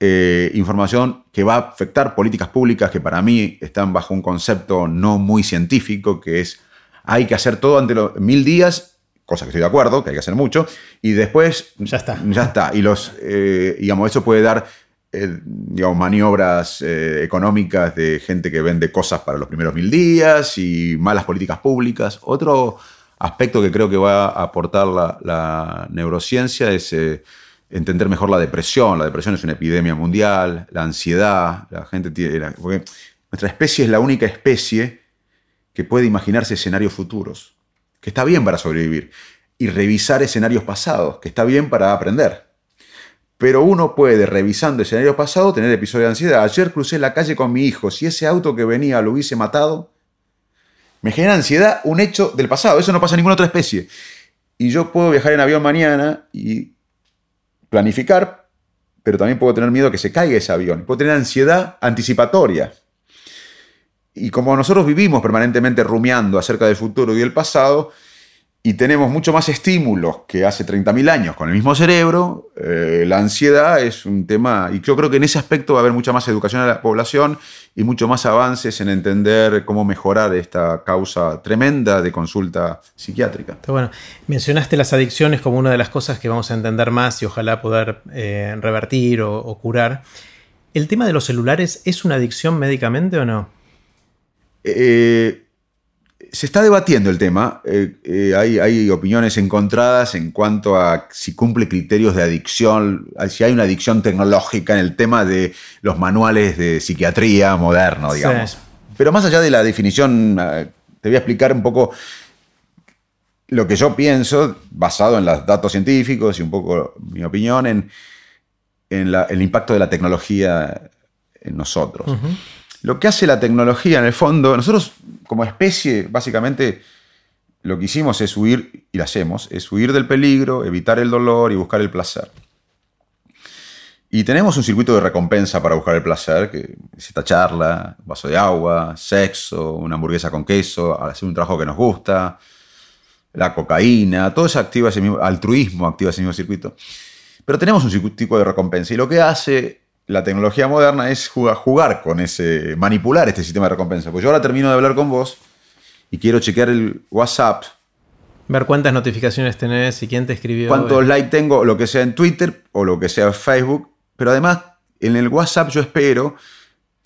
eh, información que va a afectar políticas públicas que para mí están bajo un concepto no muy científico, que es hay que hacer todo ante los mil días, cosa que estoy de acuerdo, que hay que hacer mucho, y después Ya está. ya está. Y los, eh, digamos, eso puede dar, eh, digamos, maniobras eh, económicas de gente que vende cosas para los primeros mil días y malas políticas públicas. Otro aspecto que creo que va a aportar la, la neurociencia es entender mejor la depresión. La depresión es una epidemia mundial, la ansiedad, la gente tiene... la- porque nuestra especie es la única especie que puede imaginarse escenarios futuros, que está bien para sobrevivir, y revisar escenarios pasados, que está bien para aprender. Pero uno puede, revisando escenarios pasados, tener episodios de ansiedad. Ayer crucé la calle con mi hijo. Si ese auto que venía lo hubiese matado, me genera ansiedad un hecho del pasado. Eso no pasa en ninguna otra especie. Y yo puedo viajar en avión mañana y planificar, pero también puedo tener miedo que se caiga ese avión. Puedo tener ansiedad anticipatoria. Y como nosotros vivimos permanentemente rumiando acerca del futuro y del pasado, y tenemos mucho más estímulos que hace 30.000 años con el mismo cerebro, eh, la ansiedad es un tema, y yo creo que en ese aspecto va a haber mucha más educación a la población y mucho más avances en entender cómo mejorar esta causa tremenda de consulta psiquiátrica. Está bueno. Mencionaste las adicciones como una de las cosas que vamos a entender más y ojalá poder eh, revertir o, o curar. ¿El tema de los celulares es una adicción médicamente o no? Eh, se está debatiendo el tema. Eh, eh, hay, hay opiniones encontradas en cuanto a si cumple criterios de adicción, si hay una adicción tecnológica en el tema de los manuales de psiquiatría moderno, Sí. digamos. Pero más allá de la definición, te voy a explicar un poco lo que yo pienso, basado en los datos científicos y un poco mi opinión, en, en la- el impacto de la tecnología en nosotros. Lo que hace la tecnología, en el fondo, nosotros como especie, básicamente, lo que hicimos es huir, y lo hacemos, es huir del peligro, evitar el dolor y buscar el placer. Y tenemos un circuito de recompensa para buscar el placer, que es esta charla, vaso de agua, sexo, una hamburguesa con queso, hacer un trabajo que nos gusta, la cocaína, todo eso activa ese mismo, altruismo activa ese mismo circuito. Pero tenemos un circuito de recompensa y lo que hace la tecnología moderna es jugar, jugar con ese, manipular este sistema de recompensa. Pues yo ahora termino de hablar con vos y quiero chequear el WhatsApp, Ver cuántas notificaciones tenés y quién te escribió. cuántos likes tengo, lo que sea en Twitter o lo que sea en Facebook, pero además en el WhatsApp yo espero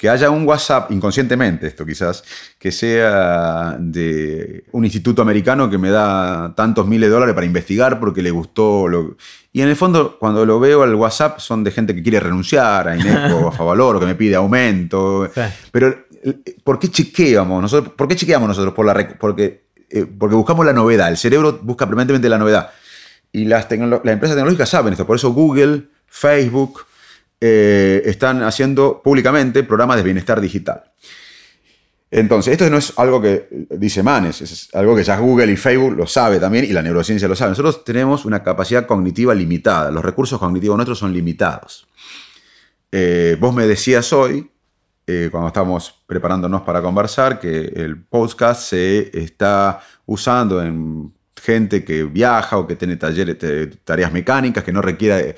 que haya un WhatsApp, inconscientemente esto quizás, que sea de un instituto americano que me da tantos miles de dólares para investigar porque le gustó. Lo... Y en el fondo, cuando lo veo al WhatsApp, son de gente que quiere renunciar a Ineco, a Favaloro, que me pide aumento. Pero, ¿por qué chequeamos nosotros? ¿Por qué chequeamos nosotros? Por la, porque, eh, porque buscamos la novedad. El cerebro busca permanentemente la novedad. Y las, las empresas tecnológicas saben esto. Por eso Google, Facebook, eh, están haciendo públicamente programas de bienestar digital. Entonces, esto no es algo que dice Manes, es algo que ya Google y Facebook lo sabe también y la neurociencia lo sabe. Nosotros tenemos una capacidad cognitiva limitada, los recursos cognitivos nuestros son limitados. Eh, vos me decías hoy, eh, cuando estamos preparándonos para conversar, que el podcast se está usando en gente que viaja o que tiene talleres, tareas mecánicas, que no requiere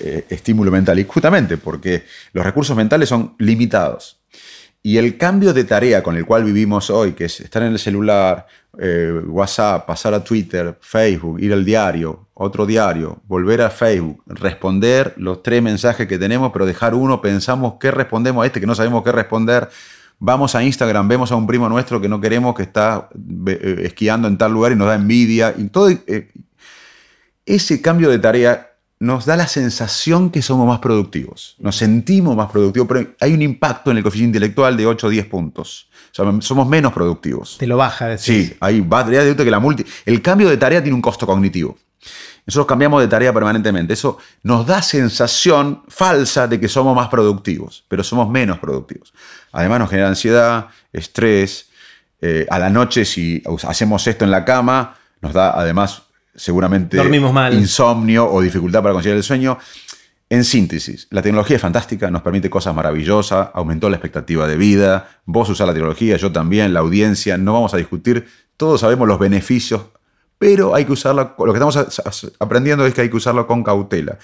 eh, estímulo mental. Y justamente porque los recursos mentales son limitados. Y el cambio de tarea con el cual vivimos hoy, que es estar en el celular, eh, WhatsApp, pasar a Twitter, Facebook, ir al diario, otro diario, volver a Facebook, responder los tres mensajes que tenemos, pero dejar uno, pensamos qué respondemos a este que no sabemos qué responder. Vamos a Instagram, vemos a un primo nuestro que no queremos que está eh, esquiando en tal lugar y nos da envidia. Y todo ese cambio de tarea nos da la sensación que somos más productivos. Nos sentimos más productivos, pero hay un impacto en el coeficiente intelectual de 8 o 10 puntos. somos menos productivos. Te lo baja, decir. Sí, hay de que la multi. El cambio de tarea tiene un costo cognitivo. Nosotros cambiamos de tarea permanentemente. Eso nos da sensación falsa de que somos más productivos, pero somos menos productivos. Además nos genera ansiedad, estrés. Eh, a la noche, si hacemos esto en la cama, nos da además seguramente insomnio o dificultad para conciliar el sueño. En síntesis, la tecnología es fantástica, nos permite cosas maravillosas, aumentó la expectativa de vida, vos usás la tecnología, yo también, la audiencia, no vamos a discutir, todos sabemos los beneficios, pero hay que usarla, lo que estamos aprendiendo es que hay que usarlo con cautela.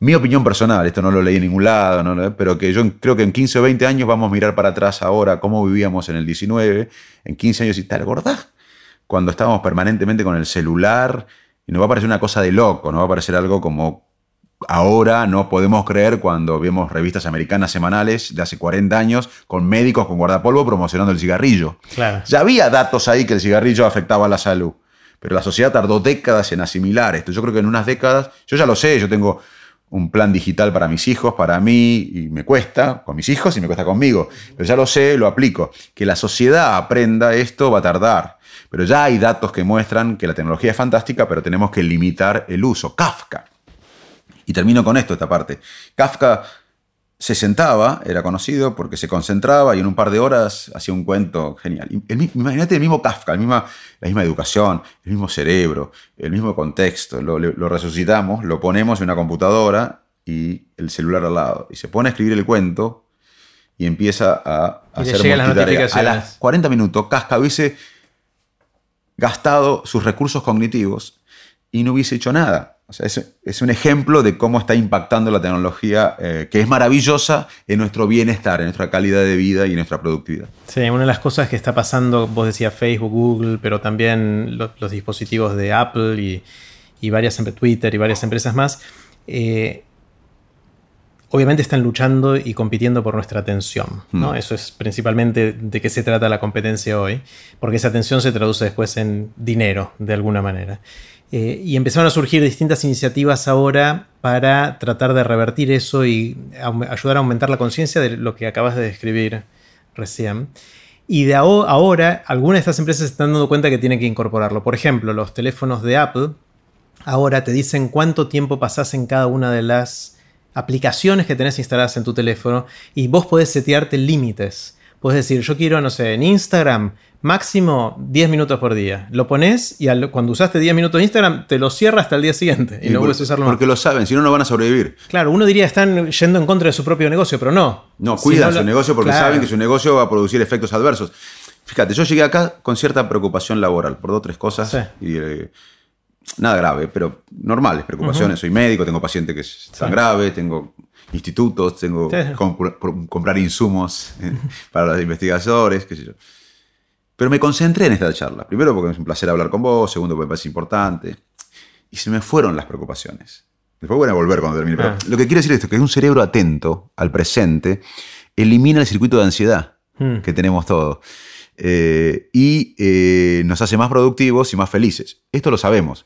Mi opinión personal, esto no lo leí en ningún lado, pero que yo creo que en 15 o 20 años vamos a mirar para atrás ahora cómo vivíamos en el 19, en 15 años y tal, ¿acordás? Cuando estábamos permanentemente con el celular, y nos va a parecer una cosa de loco, nos va a parecer algo como ahora no podemos creer cuando vemos revistas americanas semanales de hace 40 años con médicos con guardapolvo promocionando el cigarrillo. Ya había datos ahí que el cigarrillo afectaba a la salud, pero la sociedad tardó décadas en asimilar esto. Yo creo que en unas décadas, yo ya lo sé, yo tengo un plan digital para mis hijos, para mí, y me cuesta con mis hijos y me cuesta conmigo, pero ya lo sé, lo aplico. Que la sociedad aprenda esto va a tardar. Pero ya hay datos que muestran que la tecnología es fantástica, pero tenemos que limitar el uso. Kafka. Y termino con esto, esta parte. Kafka se sentaba, era conocido porque se concentraba y en un par de horas hacía un cuento genial. imagínate el mismo Kafka, la misma, la misma educación, el mismo cerebro, el mismo contexto. Lo, resucitamos, lo ponemos en una computadora y el celular al lado. Y se pone a escribir el cuento y empieza a, hacer multitarea. A las 40 minutos, Kafka hubiese gastado sus recursos cognitivos y no hubiese hecho nada. O sea, es, un ejemplo de cómo está impactando la tecnología, eh, que es maravillosa en nuestro bienestar, en nuestra calidad de vida y en nuestra productividad. Sí, una de las cosas que está pasando, vos decías Facebook, Google, pero también los, dispositivos de Apple y, y varias, Twitter y varias empresas más, eh, obviamente están luchando y compitiendo por nuestra atención. ¿no? Mm. Eso es principalmente de qué se trata la competencia hoy, porque esa atención se traduce después en dinero, de alguna manera. Eh, y empezaron a surgir distintas iniciativas ahora para tratar de revertir eso y ayudar a aumentar la conciencia de lo que acabas de describir recién. Y de ahora, algunas de estas empresas se están dando cuenta que tienen que incorporarlo. Por ejemplo, los teléfonos de Apple ahora te dicen cuánto tiempo pasas en cada una de las aplicaciones que tenés instaladas en tu teléfono y vos podés setearte límites. Puedes decir, yo quiero, no sé, en Instagram, máximo 10 minutos por día. Lo pones y cuando usaste 10 minutos de Instagram, te lo cierra hasta el día siguiente y, no vuelves a usarlo Porque lo saben, si no, no van a sobrevivir. Claro, uno diría, están yendo en contra de su propio negocio, pero no. No, cuidan su negocio porque saben que su negocio va a producir efectos adversos. Fíjate, yo llegué acá con cierta preocupación laboral por dos o tres cosas. Y, eh, nada grave, pero normales preocupaciones. Soy médico, tengo pacientes que están graves, tengo institutos, tengo que comprar insumos eh, para los investigadores, qué sé yo. Pero me concentré en esta charla. Primero porque es un placer hablar con vos, segundo porque me parece importante. Y se me fueron las preocupaciones. Después voy a volver cuando termine. Pero ah. lo que quiero decir es esto, que un cerebro atento al presente elimina el circuito de ansiedad Hmm. que tenemos todos. Eh, y eh, nos hace más productivos y más felices. Esto lo sabemos.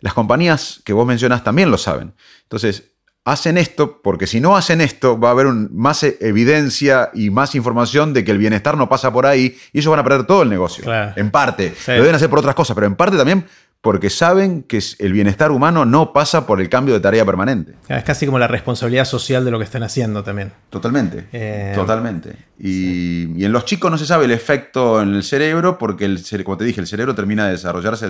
Las compañías que vos mencionas también lo saben. Entonces, hacen esto porque si no hacen esto va a haber un- más e- evidencia y más información de que el bienestar no pasa por ahí y ellos van a perder todo el negocio. Claro. En parte. Sí. Lo deben hacer por otras cosas, pero en parte también porque saben que el bienestar humano no pasa por el cambio de tarea permanente. Es casi como la responsabilidad social de lo que están haciendo también. Totalmente. Eh, Totalmente. Y, y en los chicos no se sabe el efecto en el cerebro porque, el, como te dije, el cerebro termina de desarrollarse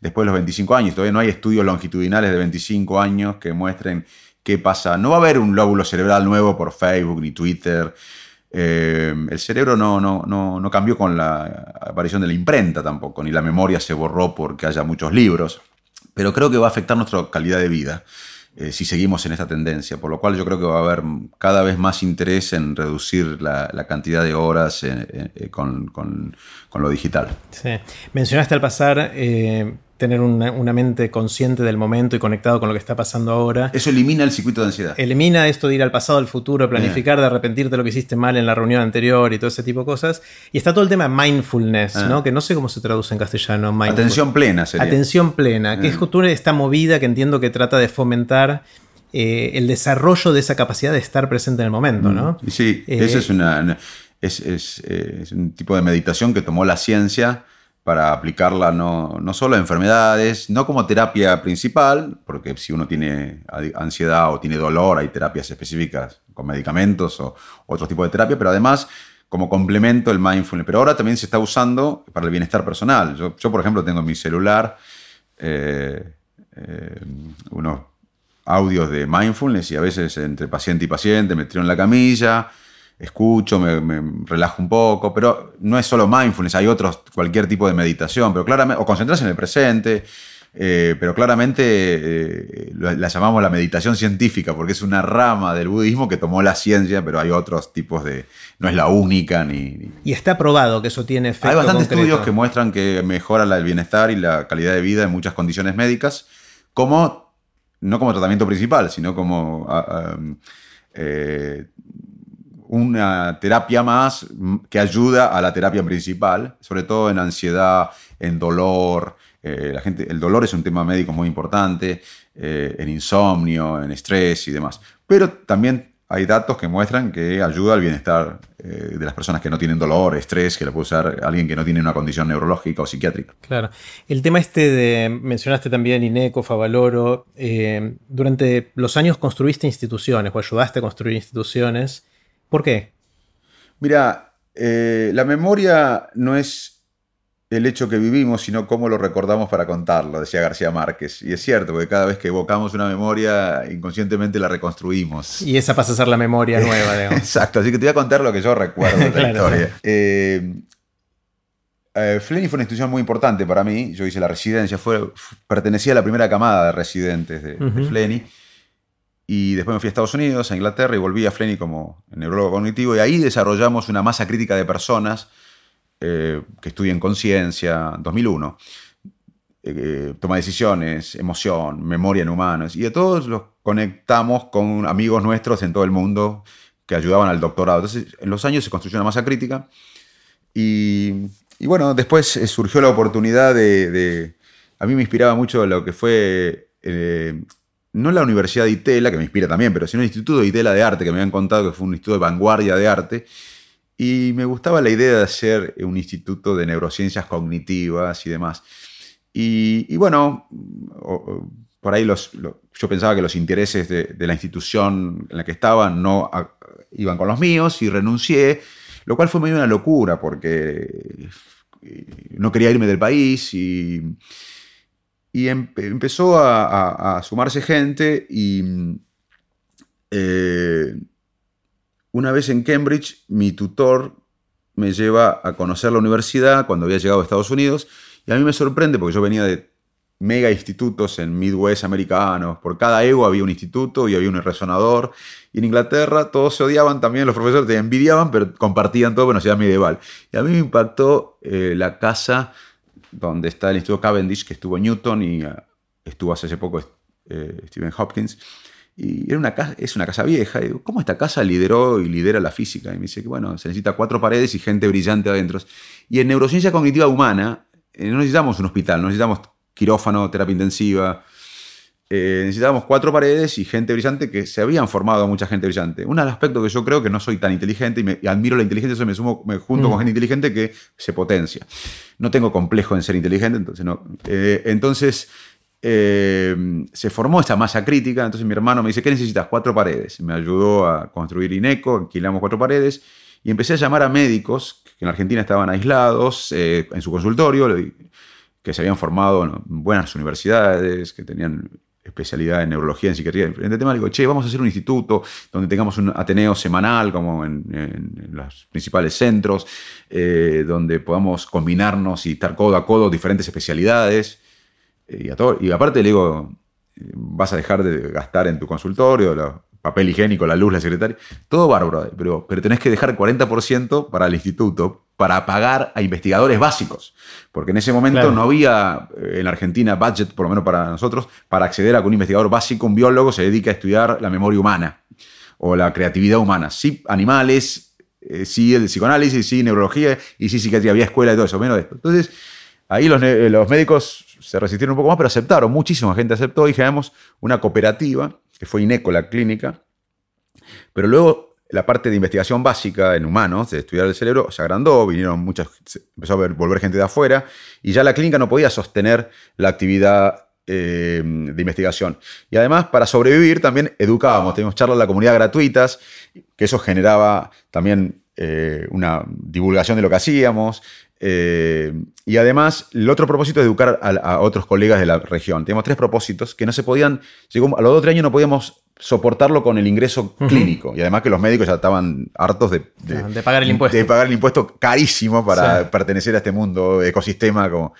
después de los 25 años. Todavía no hay estudios longitudinales de 25 años que muestren qué pasa. No va a haber un lóbulo cerebral nuevo por Facebook ni Twitter. Eh, el cerebro no, no, no, no cambió con la aparición de la imprenta tampoco, ni la memoria se borró porque haya muchos libros. Pero creo que va a afectar nuestra calidad de vida eh, si seguimos en esta tendencia, por lo cual yo creo que va a haber cada vez más interés en reducir la, cantidad de horas eh, eh, con, con- con lo digital. Sí. Mencionaste al pasar tener una, una mente consciente del momento y conectado con lo que está pasando ahora. Eso elimina el circuito de ansiedad. Elimina esto de ir al pasado, al futuro, planificar, de arrepentirte de lo que hiciste mal en la reunión anterior y todo ese tipo de cosas. Y está todo el tema mindfulness, Ah. ¿no? Que no sé cómo se traduce en castellano. mindful- Atención plena sería. Atención plena, que es Mm. toda esta movida que entiendo que trata de fomentar eh, el desarrollo de esa capacidad de estar presente en el momento, ¿no? Y Sí, Eh, ese es, una, una- es, es, eh, es un tipo de meditación que tomó la ciencia para aplicarla no, no solo a enfermedades, no como terapia principal, porque si uno tiene ansiedad o tiene dolor, hay terapias específicas con medicamentos o otro tipo de terapia, pero además como complemento el mindfulness. Pero ahora también se está usando para el bienestar personal. Yo, yo, por ejemplo, tengo en mi celular eh, eh, unos audios de mindfulness y a veces entre paciente y paciente me tiro en la camilla, escucho, me, me relajo un poco, pero no es solo mindfulness, hay otros, cualquier tipo de meditación, pero claramente, o concentrarse en el presente, eh, pero claramente eh, la, la llamamos la meditación científica porque es una rama del budismo que tomó la ciencia, pero hay otros tipos de, no es la única ni... ni- Y está probado que eso tiene efecto hay bastantes concreto. estudios que muestran que mejora el bienestar y la calidad de vida en muchas condiciones médicas, como no como tratamiento principal, sino como ah, um, eh, una terapia más mm, que ayuda a la terapia principal, sobre todo en ansiedad, en dolor. eh, la gente, el dolor es un tema médico muy importante, eh, en insomnio, en estrés y demás. Pero también hay datos que muestran que ayuda al bienestar eh, de las personas que no tienen dolor, estrés, que lo puede usar alguien que no tiene una condición neurológica o psiquiátrica. Claro. El tema este de, mencionaste también INECO, Favaloro, durante los años construiste instituciones o ayudaste a construir instituciones. ¿Por qué? Mira, eh, la memoria no es el hecho que vivimos, sino cómo lo recordamos para contarlo, decía García Márquez. Y es cierto, porque cada vez que evocamos una memoria, inconscientemente la reconstruimos. Y esa pasa a ser la memoria nueva, digamos. Exacto, así que te voy a contar lo que yo recuerdo de la Claro. historia. Eh, eh, Flenny fue una institución muy importante para mí. Yo hice la residencia, fue, pertenecía a la primera camada de residentes de, de Ujú. Flenny. Y después me fui a Estados Unidos, a Inglaterra, y volví a Flenny como neurólogo cognitivo. Y ahí desarrollamos una masa crítica de personas eh, que estudian conciencia, 2001. eh, toma de decisiones, emoción, memoria en humanos. Y a todos los conectamos con amigos nuestros en todo el mundo que ayudaban al doctorado. Entonces, en los años se construyó una masa crítica. Y, bueno, después eh, surgió la oportunidad de, A mí me inspiraba mucho lo que fue... eh, no la Universidad de Itela, que me inspira también, pero sino el Instituto de Itela de Arte, que me habían contado que fue un instituto de vanguardia de arte. Y me gustaba la idea de hacer un instituto de neurociencias cognitivas y demás. Y, bueno, por ahí los, lo- yo pensaba que los intereses de, la institución en la que estaba no iban con los míos y renuncié, lo cual fue medio una locura porque eh, no quería irme del país y, y em- empezó a, sumarse gente y eh, una vez en Cambridge mi tutor me lleva a conocer la universidad cuando había llegado a Estados Unidos y a mí me sorprende porque yo venía de mega institutos en Midwest americanos. Por cada ego había un instituto y había un resonador. Y en Inglaterra todos se odiaban también, los profesores te envidiaban, pero compartían todo ciudad medieval. Y a mí me impactó eh, la casa donde está el Instituto Cavendish, que estuvo Newton y ah, estuvo hace poco eh, Stephen Hopkins. Y era una casa, es una casa vieja. Y digo, ¿cómo esta casa lideró y lidera la física? Y me dice que, bueno, se necesita cuatro paredes y gente brillante adentro. Y en neurociencia cognitiva humana eh, no necesitamos un hospital, no necesitamos quirófano, terapia intensiva. Eh, necesitábamos cuatro paredes y gente brillante que se habían formado mucha gente brillante. Un aspecto que yo creo que no soy tan inteligente y, me, admiro la inteligencia, eso me, sumo, me junto con mm. gente inteligente que se potencia. No tengo complejo en ser inteligente, entonces no. Eh, entonces eh, se formó esta masa crítica, entonces mi hermano me dice, ¿qué necesitas? Cuatro paredes. Me ayudó a construir INECO, alquilamos cuatro paredes y empecé a llamar a médicos que en Argentina estaban aislados en su consultorio, que se habían formado en buenas universidades, que tenían especialidad en neurología, en psiquiatría. En este tema le digo, che, vamos a hacer un instituto donde tengamos un Ateneo semanal, como en, los principales centros, eh, donde podamos combinarnos y estar codo a codo diferentes especialidades. Eh, y, a todo, y aparte le digo, vas a dejar de gastar en tu consultorio, el papel higiénico, la luz, la secretaria, todo bárbaro, pero, pero tenés que dejar el 40% para el instituto para pagar a investigadores básicos, porque en ese momento no había eh, en Argentina budget, por lo menos para nosotros, para acceder a que un investigador básico, un biólogo, se dedique a estudiar la memoria humana o la creatividad humana. Sí, animales, eh, sí el psicoanálisis, sí neurología y sí psiquiatría, había escuela y todo eso, menos de esto. Entonces, ahí los, eh, los médicos se resistieron un poco más, pero aceptaron, muchísima gente aceptó y generamos una cooperativa, que fue INECO, la clínica, pero luego la parte de investigación básica en humanos, de estudiar el cerebro, se agrandó, vinieron muchas, empezó a volver gente de afuera, y ya la clínica no podía sostener la actividad eh, de investigación. Y además, para sobrevivir, también educábamos, teníamos charlas en la comunidad gratuitas, que eso generaba también eh, una divulgación de lo que hacíamos. Eh, y además, el otro propósito es educar a, otros colegas de la región. Teníamos tres propósitos que no se podían, llegó, a los dos o tres años no podíamos soportarlo con el ingreso clínico. Y además que los médicos ya estaban hartos de, de, pagar el impuesto. De pagar el impuesto carísimo para pertenecer a este mundo, ecosistema. Como...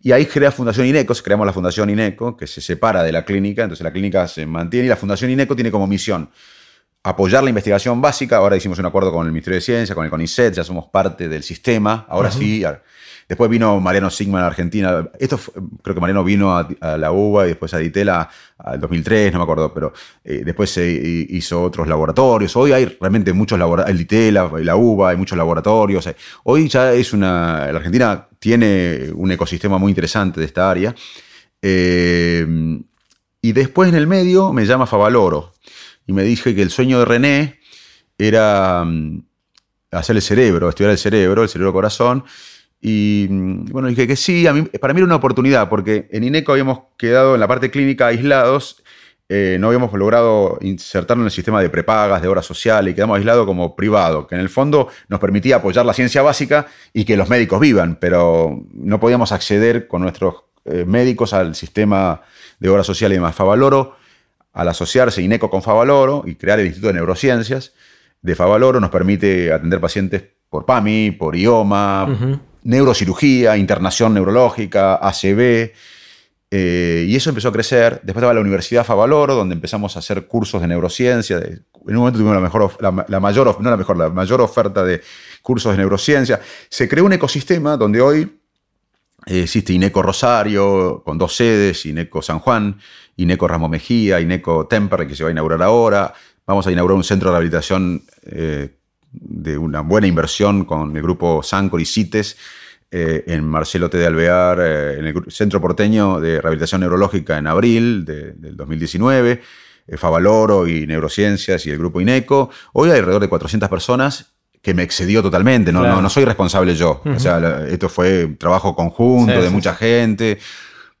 Y ahí crea Fundación INECO, creamos la Fundación INECO, que se separa de la clínica, entonces la clínica se mantiene y la Fundación INECO tiene como misión apoyar la investigación básica. Ahora hicimos un acuerdo con el Ministerio de Ciencia, con el CONICET, ya somos parte del sistema. Ahora sí, Después vino Mariano Sigman a Argentina. Esto creo que Mariano vino a, la UBA y después a Ditela al 2003, no me acuerdo, pero eh, después se hizo otros laboratorios. Hoy hay realmente muchos laboratorios, el Ditela, la UBA, hay muchos laboratorios. Hoy ya es una. La Argentina tiene un ecosistema muy interesante de esta área. Eh, y después en el medio me llama Favaloro y me dije que el sueño de René era mm, hacer el cerebro, estudiar el cerebro, el cerebro corazón. Y mm, bueno, dije que sí, para mí era una oportunidad, porque en INECO habíamos quedado en la parte clínica aislados, eh, no habíamos logrado insertarnos en el sistema de prepagas, de obra social, y quedamos aislados como privado, que en el fondo nos permitía apoyar la ciencia básica y que los médicos vivan, pero no podíamos acceder con nuestros eh, médicos al sistema de obra social y demás. Favaloro, al asociarse INECO con Favaloro y crear el Instituto de Neurociencias de Favaloro, nos permite atender pacientes por PAMI, por IOMA, neurocirugía, internación neurológica, ACB. Eh, y eso empezó a crecer. Después estaba la Universidad Favaloro, donde empezamos a hacer cursos de neurociencia. en un momento tuvimos la, mejor, la, mayor, no la mejor, la mayor oferta de cursos de neurociencia. Se creó un ecosistema donde hoy existe INECO Rosario, con dos sedes, INECO San Juan, INECO Ramo Mejía, INECO Temperley, que se va a inaugurar ahora. Vamos a inaugurar un centro de rehabilitación eh, de una buena inversión con el grupo Sancor y CITES eh, en Marcelo T. de Alvear, eh, en el Centro Porteño de Rehabilitación Neurológica en abril del 2019, eh, Favaloro y Neurociencias y el grupo INECO. Hoy hay alrededor de 400 personas que me excedió totalmente, no, no, soy responsable yo. O sea, esto fue trabajo conjunto de mucha gente.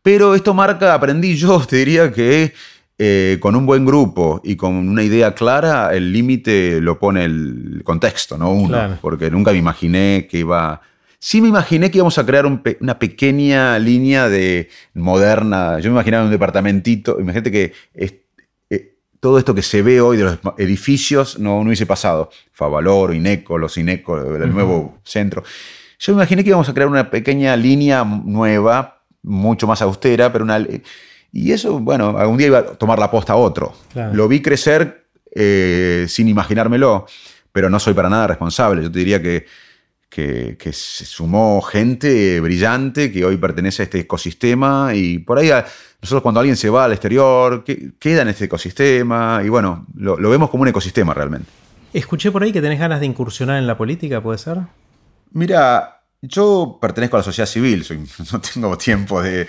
Pero esto marca, aprendí yo, te diría que eh, con un buen grupo y con una idea clara, el límite lo pone el contexto, no uno. Porque nunca me imaginé que iba. Sí me imaginé que íbamos a crear una pequeña línea de moderna. Yo me imaginaba un departamentito. Imagínate que todo esto que se ve hoy de los edificios no, no hubiese pasado. Favaloro, Ineco, los Ineco, el nuevo centro. Yo me imaginé que íbamos a crear una pequeña línea nueva, mucho más austera, pero una y eso, bueno, algún día iba a tomar la posta a otro. Lo vi crecer eh, sin imaginármelo, pero no soy para nada responsable. Yo te diría que, que, se sumó gente brillante que hoy pertenece a este ecosistema y por ahí nosotros cuando alguien se va al exterior, queda en este ecosistema y bueno, lo, vemos como un ecosistema realmente. Escuché por ahí que tenés ganas de incursionar en la política, ¿puede ser? Mira, yo pertenezco a la sociedad civil, no tengo tiempo de,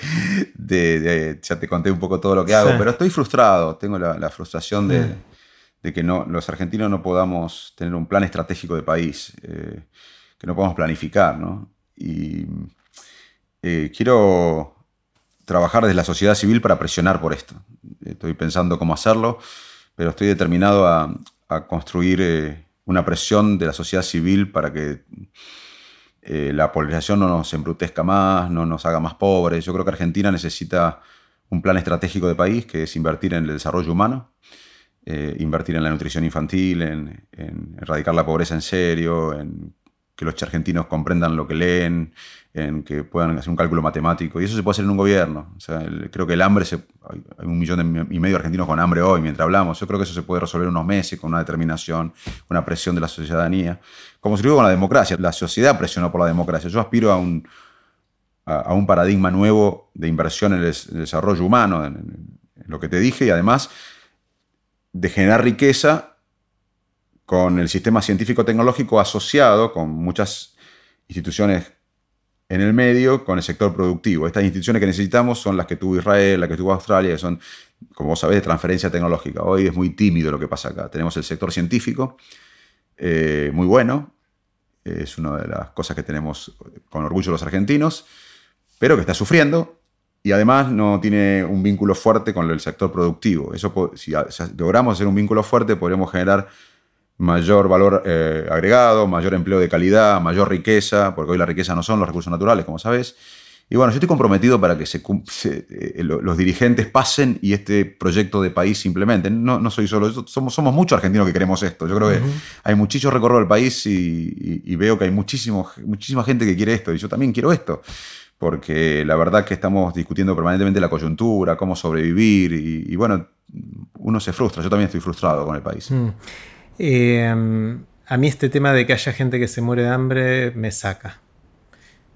Ya te conté un poco todo lo que hago, pero estoy frustrado. Tengo la, frustración de, que no, los argentinos no podamos tener un plan estratégico de país. Eh, que no podemos planificar, ¿no? Y eh, quiero trabajar desde la sociedad civil para presionar por esto. Estoy pensando cómo hacerlo, pero estoy determinado a, construir eh, una presión de la sociedad civil para que eh, la polarización no nos embrutezca más, no nos haga más pobres. Yo creo que Argentina necesita un plan estratégico de país que es invertir en el desarrollo humano, invertir en la nutrición infantil, en, en, erradicar la pobreza en serio, en que los argentinos comprendan lo que leen, en que puedan hacer un cálculo matemático. Y eso se puede hacer en un gobierno. creo que el hambre, se, hay un millón y medio de argentinos con hambre hoy mientras hablamos. Yo creo que eso se puede resolver en unos meses con una determinación, una presión de la ciudadanía. Como se dijo con la democracia, la sociedad presionó por la democracia. Yo aspiro a un, a, un paradigma nuevo de inversión en el, desarrollo humano, en lo que te dije, y además de generar riqueza con el sistema científico-tecnológico asociado con muchas instituciones en el medio, con el sector productivo. Estas instituciones que necesitamos son las que tuvo Israel, las que tuvo Australia, que son, como vos sabés, de transferencia tecnológica. Hoy es muy tímido lo que pasa acá. Tenemos el sector científico, eh, muy bueno, es una de las cosas que tenemos con orgullo los argentinos, pero que está sufriendo y además no tiene un vínculo fuerte con el sector productivo. Eso, si logramos hacer un vínculo fuerte, podríamos generar mayor valor eh, agregado, mayor empleo de calidad, mayor riqueza, porque hoy la riqueza no son los recursos naturales, como sabes. Y bueno, yo estoy comprometido para que se, eh, los dirigentes pasen y este proyecto de país simplemente. No, no soy solo yo, somos, somos muchos argentinos que queremos esto. Yo creo que hay muchísimo recorrido del país y, veo que hay muchísimo, muchísima gente que quiere esto y yo también quiero esto. Porque la verdad que estamos discutiendo permanentemente la coyuntura, cómo sobrevivir y, bueno, uno se frustra. Yo también estoy frustrado con el país. Mm. Em, a mí este tema de que haya gente que se muere de hambre me saca.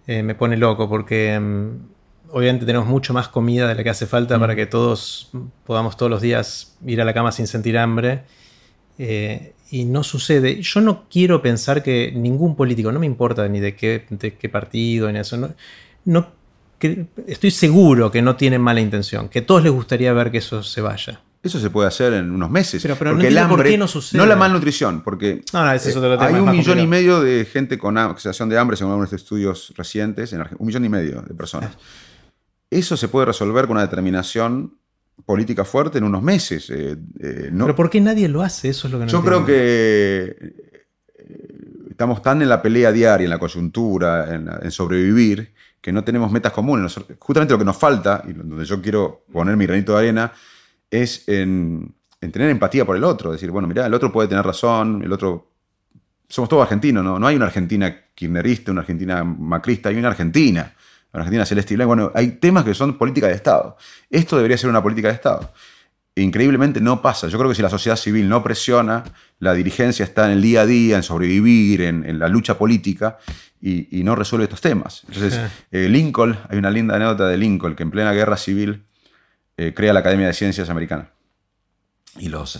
Eh, me pone loco porque em, obviamente tenemos mucho más comida de la que hace falta para mm. que todos podamos todos los días ir a la cama sin sentir hambre. Eh, y no sucede. Yo no quiero pensar que ningún político, no me importa ni de qué, de qué partido, ni eso, no, estoy seguro que no tienen mala intención, que a todos les gustaría ver que eso se vaya. Eso se puede hacer en unos meses. Pero, porque no el hambre, por qué no sucede. No la malnutrición, porque eh, hay un millón y medio de gente con sensación de hambre, según algunos estudios recientes, en un millón y medio de personas. Eso se puede resolver con una determinación política fuerte en unos meses. Eh, eh, pero ¿por qué nadie lo hace? Eso es lo que no Yo creo que estamos tan en la pelea diaria, en la coyuntura, en, sobrevivir, que no tenemos metas comunes. Justamente lo que nos falta, y donde yo quiero poner mi granito de arena, es en, tener empatía por el otro. Decir, bueno, mira, el otro puede tener razón, el otro. Somos todos argentinos, ¿no? No hay una Argentina kirchnerista, una Argentina macrista, hay una Argentina. Una Argentina celeste y Bueno, hay temas que son política de Estado. Esto debería ser una política de Estado. increíblemente no pasa. Yo creo que si la sociedad civil no presiona, la dirigencia está en el día a día, en sobrevivir, en, la lucha política, y, no resuelve estos temas. Entonces, eh, Lincoln, hay una linda anécdota de Lincoln, que en plena guerra civil eh, crea la Academia de Ciencias Americana. Y los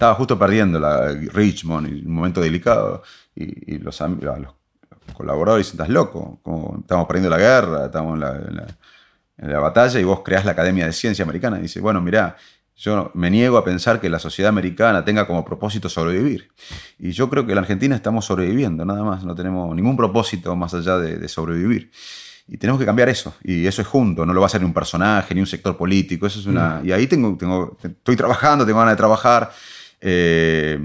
estaba justo perdiendo la Richmond, en un momento delicado, y, los, los, colaboradores dicen, estás loco, estamos perdiendo la guerra, estamos en la, batalla, y vos creás la Academia de Ciencias Americana. Y dice, bueno, mirá, yo me niego a pensar que la sociedad americana tenga como propósito sobrevivir. Y yo creo que en la Argentina estamos sobreviviendo, nada más, no tenemos ningún propósito más allá de sobrevivir. Y tenemos que cambiar eso. Y eso es junto, no lo va a hacer ni un personaje, ni un sector político. Eso es una. Mm. Y ahí tengo, tengo, estoy trabajando, tengo ganas de trabajar. Eh,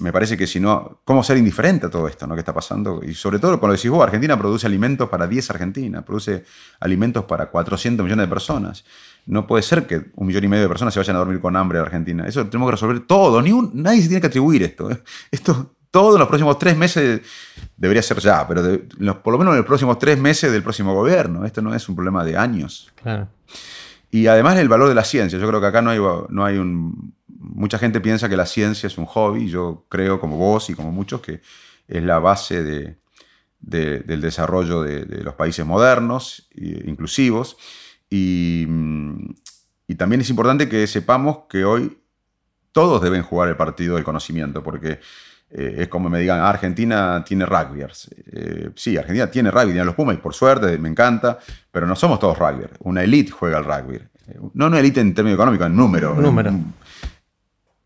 me parece que si no, ¿cómo ser indiferente a todo esto ¿no? que está pasando? Y sobre todo, cuando decís vos, Argentina produce alimentos para 10 Argentinas, produce alimentos para 400 millones de personas. No puede ser que un millón y medio de personas se vayan a dormir con hambre en Argentina. Eso tenemos que resolver todo. Ni nadie se tiene que atribuir esto. ¿eh? Esto todo en los próximos tres meses debería ser ya, pero por lo menos en los próximos tres meses del próximo gobierno. Esto no es un problema de años. Y además el valor de la ciencia. Yo creo que acá no hay, no hay un... Mucha gente piensa que la ciencia es un hobby. Yo creo, como vos y como muchos, que es la base de, del desarrollo de, los países modernos, e inclusivos. Y, y también es importante que sepamos que hoy todos deben jugar el partido del conocimiento, porque eh, es como me digan, ah, Argentina tiene rugbyers. Eh, sí, Argentina tiene rugby, tiene los Pumas, y por suerte, me encanta, pero no somos todos rugbyers. Una elite juega al rugby. Eh, no una elite en términos económicos, en número. Número.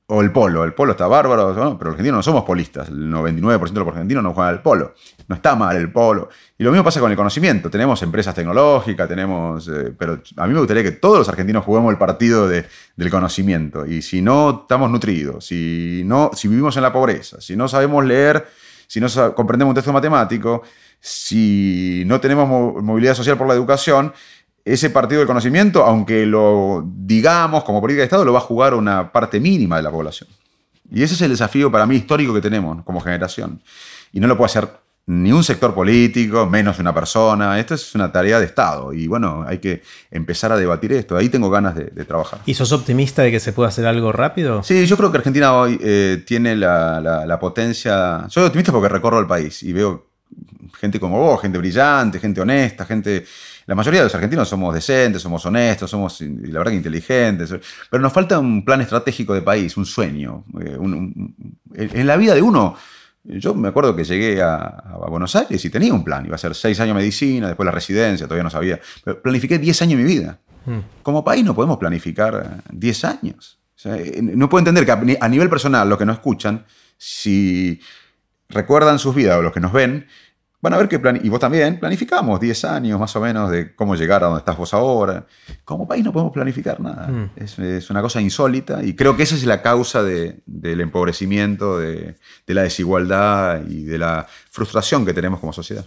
O el polo, el polo está bárbaro, pero los argentinos no somos polistas, el 99% de los argentinos no juegan al polo, no está mal el polo. Y lo mismo pasa con el conocimiento, tenemos empresas tecnológicas, tenemos, eh, pero a mí me gustaría que todos los argentinos juguemos el partido del conocimiento. Y si no estamos nutridos, si, no, si vivimos en la pobreza, si no sabemos leer, si no comprendemos un texto matemático, si no tenemos movilidad social por la educación, ese partido del conocimiento, aunque lo digamos como política de Estado, lo va a jugar una parte mínima de la población. Y ese es el desafío para mí histórico que tenemos como generación. Y no lo puede hacer ni un sector político, menos una persona. Esto es una tarea de Estado. Y bueno, hay que empezar a debatir esto. Ahí tengo ganas de, trabajar. ¿Y sos optimista de que se pueda hacer algo rápido? Sí, yo creo que Argentina hoy eh, tiene la, la potencia. Soy optimista porque recorro el país y veo gente como vos, gente brillante, gente honesta, gente la mayoría de los argentinos somos decentes, somos honestos, somos, la verdad, que inteligentes, pero nos falta un plan estratégico de país, un sueño. Eh, en la vida de uno, yo me acuerdo que llegué a, Buenos Aires y tenía un plan, iba a ser seis años de medicina, después la residencia, todavía no sabía, pero planifiqué diez años de mi vida. Hmm. Como país no podemos planificar diez años. Eh, no puedo entender que a nivel personal, los que nos escuchan, si recuerdan sus vidas o los que nos ven, van a ver que, plan y vos también, planificamos 10 años más o menos de cómo llegar a donde estás vos ahora. Como país no podemos planificar nada. Mm. Es, una cosa insólita y creo que esa es la causa del empobrecimiento, de, la desigualdad y de la frustración que tenemos como sociedad.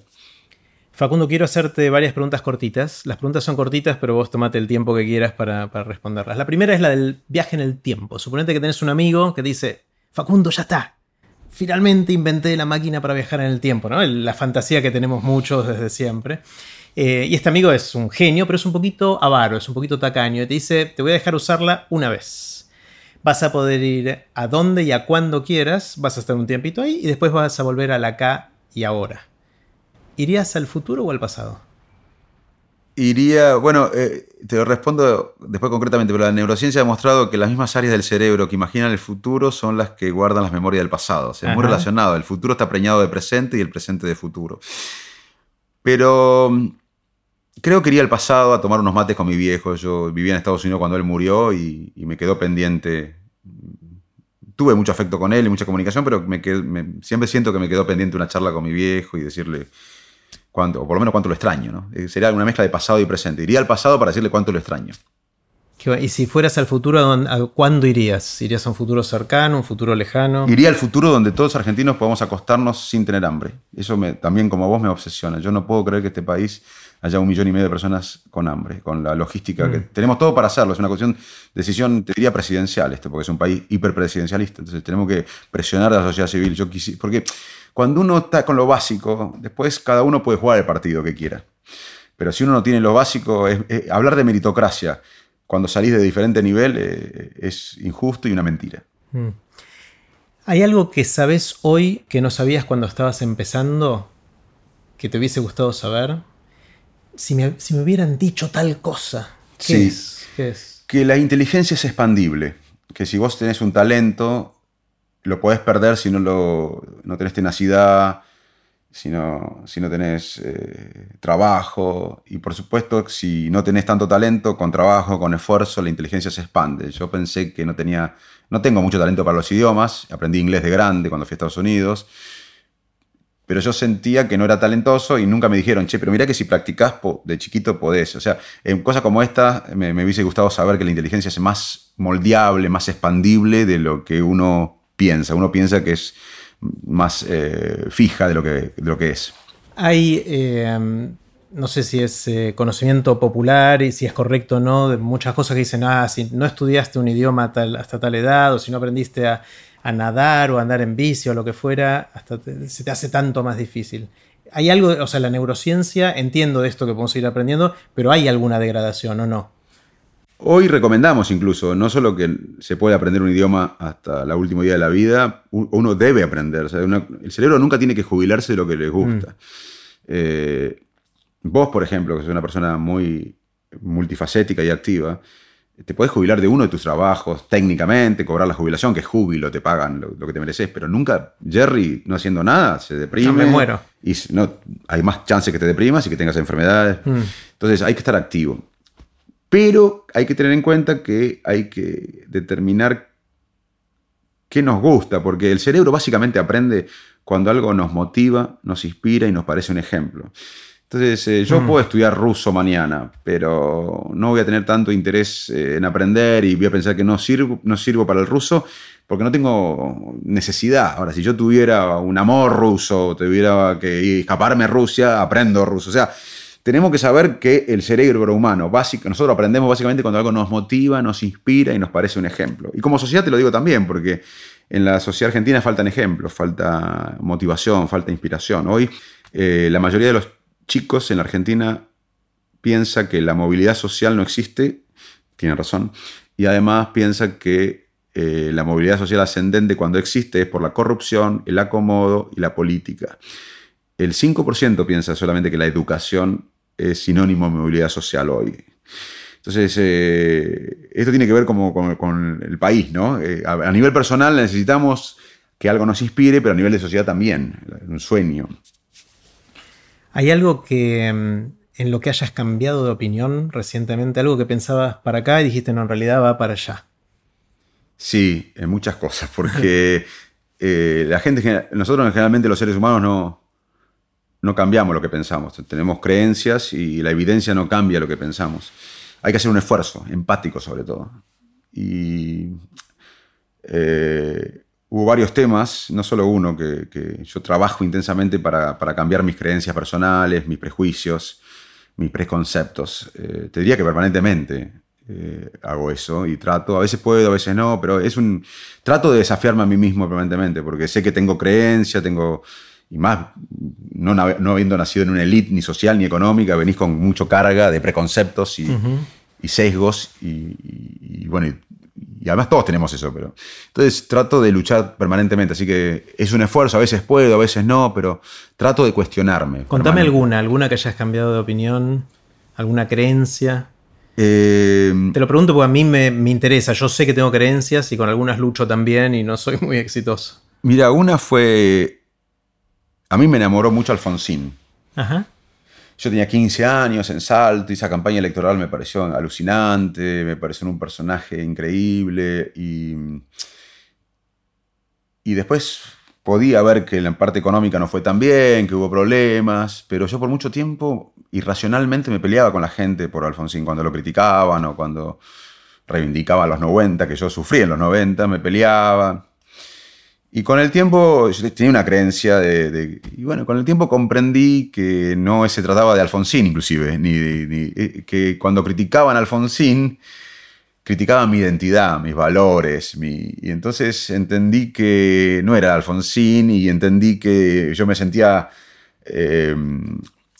Facundo, quiero hacerte varias preguntas cortitas. Las preguntas son cortitas, pero vos tomate el tiempo que quieras para, para responderlas. La primera es la del viaje en el tiempo. Suponete que tenés un amigo que dice, Facundo, ya está, finalmente inventé la máquina para viajar en el tiempo, ¿no? La fantasía que tenemos muchos desde siempre. Eh, y este amigo es un genio, pero es un poquito avaro, es un poquito tacaño. Y te dice, te voy a dejar usarla una vez. Vas a poder ir a donde y a cuando quieras, vas a estar un tiempito ahí y después vas a volver a la acá y ahora. ¿Irías al futuro o al pasado? Iría, bueno, eh, te lo respondo después concretamente, pero la neurociencia ha demostrado que las mismas áreas del cerebro que imaginan el futuro son las que guardan las memorias del pasado. O sea, es muy relacionado. El futuro está preñado de presente y el presente de futuro. Pero mm, creo que iría al pasado a tomar unos mates con mi viejo. Yo vivía en Estados Unidos cuando él murió y, me quedó pendiente. Tuve mucho afecto con él y mucha comunicación, pero me siempre siento que me quedó pendiente una charla con mi viejo y decirle cuánto, o por lo menos cuánto lo extraño. ¿no? Eh, sería una mezcla de pasado y presente. Iría al pasado para decirle cuánto lo extraño. Y si fueras al futuro, ¿a cuándo irías? ¿Irías a un futuro cercano, un futuro lejano? Iría al futuro donde todos los argentinos podamos acostarnos sin tener hambre. Eso me, también como vos me obsesiona. Yo no puedo creer que este país haya un millón y medio de personas con hambre, con la logística que mm. tenemos todo para hacerlo. Es una cuestión, decisión, te diría presidencial esto, porque es un país hiperpresidencialista. Entonces tenemos que presionar a la sociedad civil. Yo quisi, porque cuando uno está con lo básico, después cada uno puede jugar el partido que quiera. Pero si uno no tiene lo básico, es, hablar de meritocracia cuando salís de diferente nivel eh, es injusto y una mentira. Mm. ¿Hay algo que sabes hoy que no sabías cuando estabas empezando que te hubiese gustado saber? Si me, hubieran dicho tal cosa, ¿qué, es? ¿qué es? Que la inteligencia es expandible. Que si vos tenés un talento, lo podés perder si no, lo, no tenés tenacidad, si no, si no tenés eh, trabajo. Y por supuesto, si no tenés tanto talento, con trabajo, con esfuerzo, la inteligencia se expande. Yo pensé que no tenía, no tengo mucho talento para los idiomas. Aprendí inglés de grande cuando fui a Estados Unidos. Pero yo sentía que no era talentoso y nunca me dijeron, che, pero mira que si practicás de chiquito podés. O sea, en cosas como esta me, hubiese gustado saber que la inteligencia es más moldeable, más expandible de lo que uno piensa. Uno piensa que es más eh, fija de lo, que, lo que es. Hay, eh, no sé si es eh, conocimiento popular y si es correcto o no, de muchas cosas que dicen, ah, si no estudiaste un idioma hasta tal edad, o si no aprendiste a, nadar o a andar en bici o lo que fuera, hasta se te hace tanto más difícil. Hay algo, o sea, la neurociencia, entiendo de esto que podemos ir aprendiendo, pero hay alguna degradación o no. Hoy recomendamos incluso, no solo que se puede aprender un idioma hasta el último día de la vida, uno debe aprender. el cerebro nunca tiene que jubilarse de lo que le gusta. Mm. Eh, vos, por ejemplo, que sos una persona muy multifacética y activa, te puedes jubilar de uno de tus trabajos técnicamente, cobrar la jubilación, que es júbilo, te pagan lo, que te mereces, pero nunca Jerry no haciendo nada, se deprime. me muero. Y no, hay más chances que te deprimas y que tengas enfermedades. Mm. Entonces hay que estar activo. Pero hay que tener en cuenta que hay que determinar qué nos gusta, porque el cerebro básicamente aprende cuando algo nos motiva, nos inspira y nos parece un ejemplo. Entonces, eh, yo mm. puedo estudiar ruso mañana, pero no voy a tener tanto interés eh, en aprender y voy a pensar que no sirvo, no sirvo para el ruso porque no tengo necesidad. Ahora, si yo tuviera un amor ruso, tuviera que escaparme a Rusia, aprendo ruso. O sea, tenemos que saber que el cerebro humano, básico, nosotros aprendemos básicamente cuando algo nos motiva, nos inspira y nos parece un ejemplo. Y como sociedad te lo digo también, porque en la sociedad argentina faltan ejemplos, falta motivación, falta inspiración. Hoy eh, la mayoría de los chicos en la Argentina piensa que la movilidad social no existe, tiene razón, y además piensa que eh, la movilidad social ascendente cuando existe es por la corrupción, el acomodo y la política. El 5% piensa solamente que la educación es sinónimo de movilidad social hoy. Entonces, eh, esto tiene que ver como, con, el país, ¿no? Eh, a, nivel personal necesitamos que algo nos inspire, pero a nivel de sociedad también, un sueño. ¿Hay algo que mm, en lo que hayas cambiado de opinión recientemente, algo que pensabas para acá y dijiste, no, en realidad va para allá? Sí, en muchas cosas, porque eh, la gente, nosotros generalmente los seres humanos no, no cambiamos lo que pensamos, tenemos creencias y la evidencia no cambia lo que pensamos. Hay que hacer un esfuerzo, empático sobre todo. Y eh, hubo varios temas, no solo uno, que, yo trabajo intensamente para, cambiar mis creencias personales, mis prejuicios, mis preconceptos. Eh, te diría que permanentemente eh, hago eso y trato, a veces puedo, a veces no, pero es un... Trato de desafiarme a mí mismo permanentemente, porque sé que tengo creencia, tengo... Y más, no, no habiendo nacido en una élite ni social ni económica, venís con mucho carga de preconceptos y, sesgos y, y bueno, y además todos tenemos eso, pero... Entonces trato de luchar permanentemente, así que es un esfuerzo, a veces puedo, a veces no, pero trato de cuestionarme. Contame alguna, alguna que hayas cambiado de opinión, alguna creencia. Eh, Te lo pregunto porque a mí me, interesa, yo sé que tengo creencias y con algunas lucho también y no soy muy exitoso. Mira, una fue... A mí me enamoró mucho Alfonsín. Ajá. Yo tenía 15 años en Salto y esa campaña electoral me pareció alucinante, me pareció un personaje increíble y, y después podía ver que la parte económica no fue tan bien, que hubo problemas, pero yo por mucho tiempo irracionalmente me peleaba con la gente por Alfonsín cuando lo criticaban o cuando reivindicaba los 90, que yo sufrí en los 90, me peleaba. Y con el tiempo, yo tenía una creencia de, Y bueno, con el tiempo comprendí que no se trataba de Alfonsín, inclusive, ni, eh, que cuando criticaban a Alfonsín, criticaban mi identidad, mis valores. Y entonces entendí que no era Alfonsín y entendí que yo me sentía eh,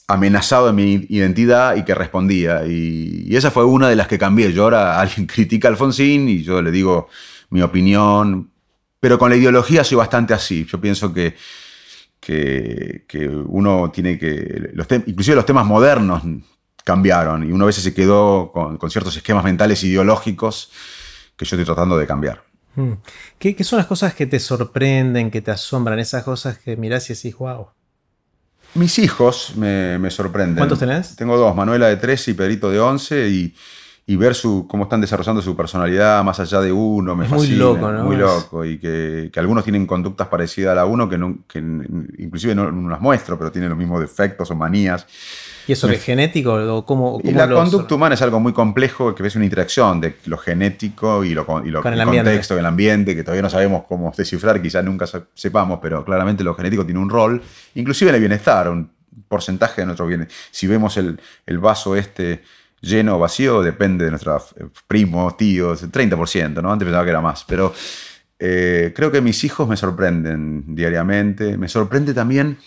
amenazado en mi identidad y que respondía. Y, y, esa fue una de las que cambié. Yo ahora alguien critica a Alfonsín y yo le digo mi opinión pero con la ideología soy bastante así. Yo pienso que, que, uno tiene que... Los inclusive los temas modernos cambiaron y uno a veces se quedó con, ciertos esquemas mentales ideológicos que yo estoy tratando de cambiar. Hmm. ¿Qué, son las cosas que te sorprenden, que te asombran? Esas cosas que mirás y decís, wow. Mis hijos me, me sorprenden. ¿Cuántos tenés? Tengo dos, Manuela de 13 y Pedrito de 11 y y ver su, cómo están desarrollando su personalidad más allá de uno me es Muy loco, ¿no? Muy loco. Y que, algunos tienen conductas parecidas a la uno, que, que inclusive no, las muestro, pero tienen los mismos defectos o manías. ¿Y eso es genético? O cómo, y la conducta humana es algo muy complejo, que es una interacción de lo genético y lo, y lo el, contexto, el ambiente, que todavía no sabemos cómo descifrar, quizás nunca sepamos, pero claramente lo genético tiene un rol, inclusive en el bienestar, un porcentaje de nuestro bienestar. Si vemos el, el vaso este lleno o vacío depende de nuestros eh, primos, tíos, 30%, ¿no? Antes pensaba que era más, pero eh, creo que mis hijos me sorprenden diariamente. Me sorprende también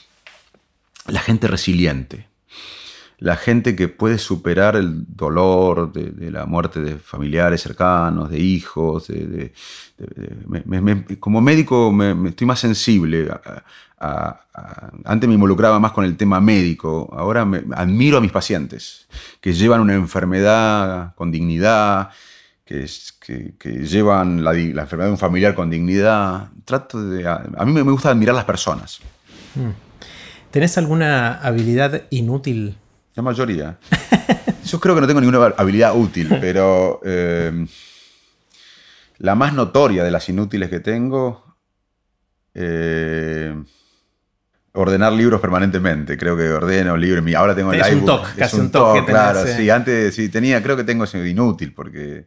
la gente resiliente. La gente que puede superar el dolor de, la muerte de familiares cercanos, de hijos. como médico me, estoy más sensible. antes me involucraba más con el tema médico, ahora admiro a mis pacientes que llevan una enfermedad con dignidad, que, llevan la, enfermedad de un familiar con dignidad. Trato de, a, mí me, gusta admirar las personas. Hmm. ¿Tenés alguna habilidad inútil la mayoría. Yo creo que no tengo ninguna habilidad útil, pero eh, la más notoria de las inútiles que tengo, eh, ordenar libros permanentemente. Creo que ordeno libros. Ahora tengo el iBook. Un toque, casi un toque. claro, sí. Antes sí tenía, creo que tengo ese inútil porque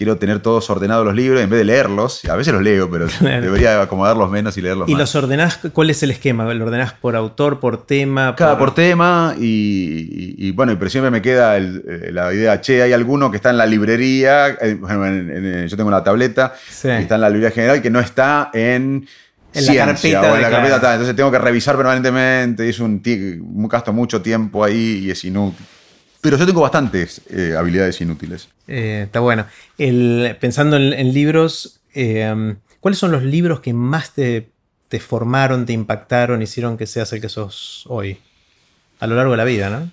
quiero tener todos ordenados los libros en vez de leerlos. A veces los leo, pero debería acomodarlos menos y leerlos ¿Y más. los ordenás? ¿Cuál es el esquema? ¿Lo ordenás por autor, por tema? Cada por, tema y, bueno, pero siempre me queda eh, la idea, che, hay alguno que está en la librería, eh, yo tengo la tableta, que está en la librería general, que no está en... En la carpeta. O en la carpeta Entonces tengo que revisar permanentemente. Y es un, gasto mucho tiempo ahí y es inútil. Pero yo tengo bastantes eh, habilidades inútiles. Eh, está bueno. pensando en, libros, eh, ¿cuáles son los libros que más te, formaron, te impactaron, hicieron que seas el que sos hoy? A lo largo de la vida, ¿no?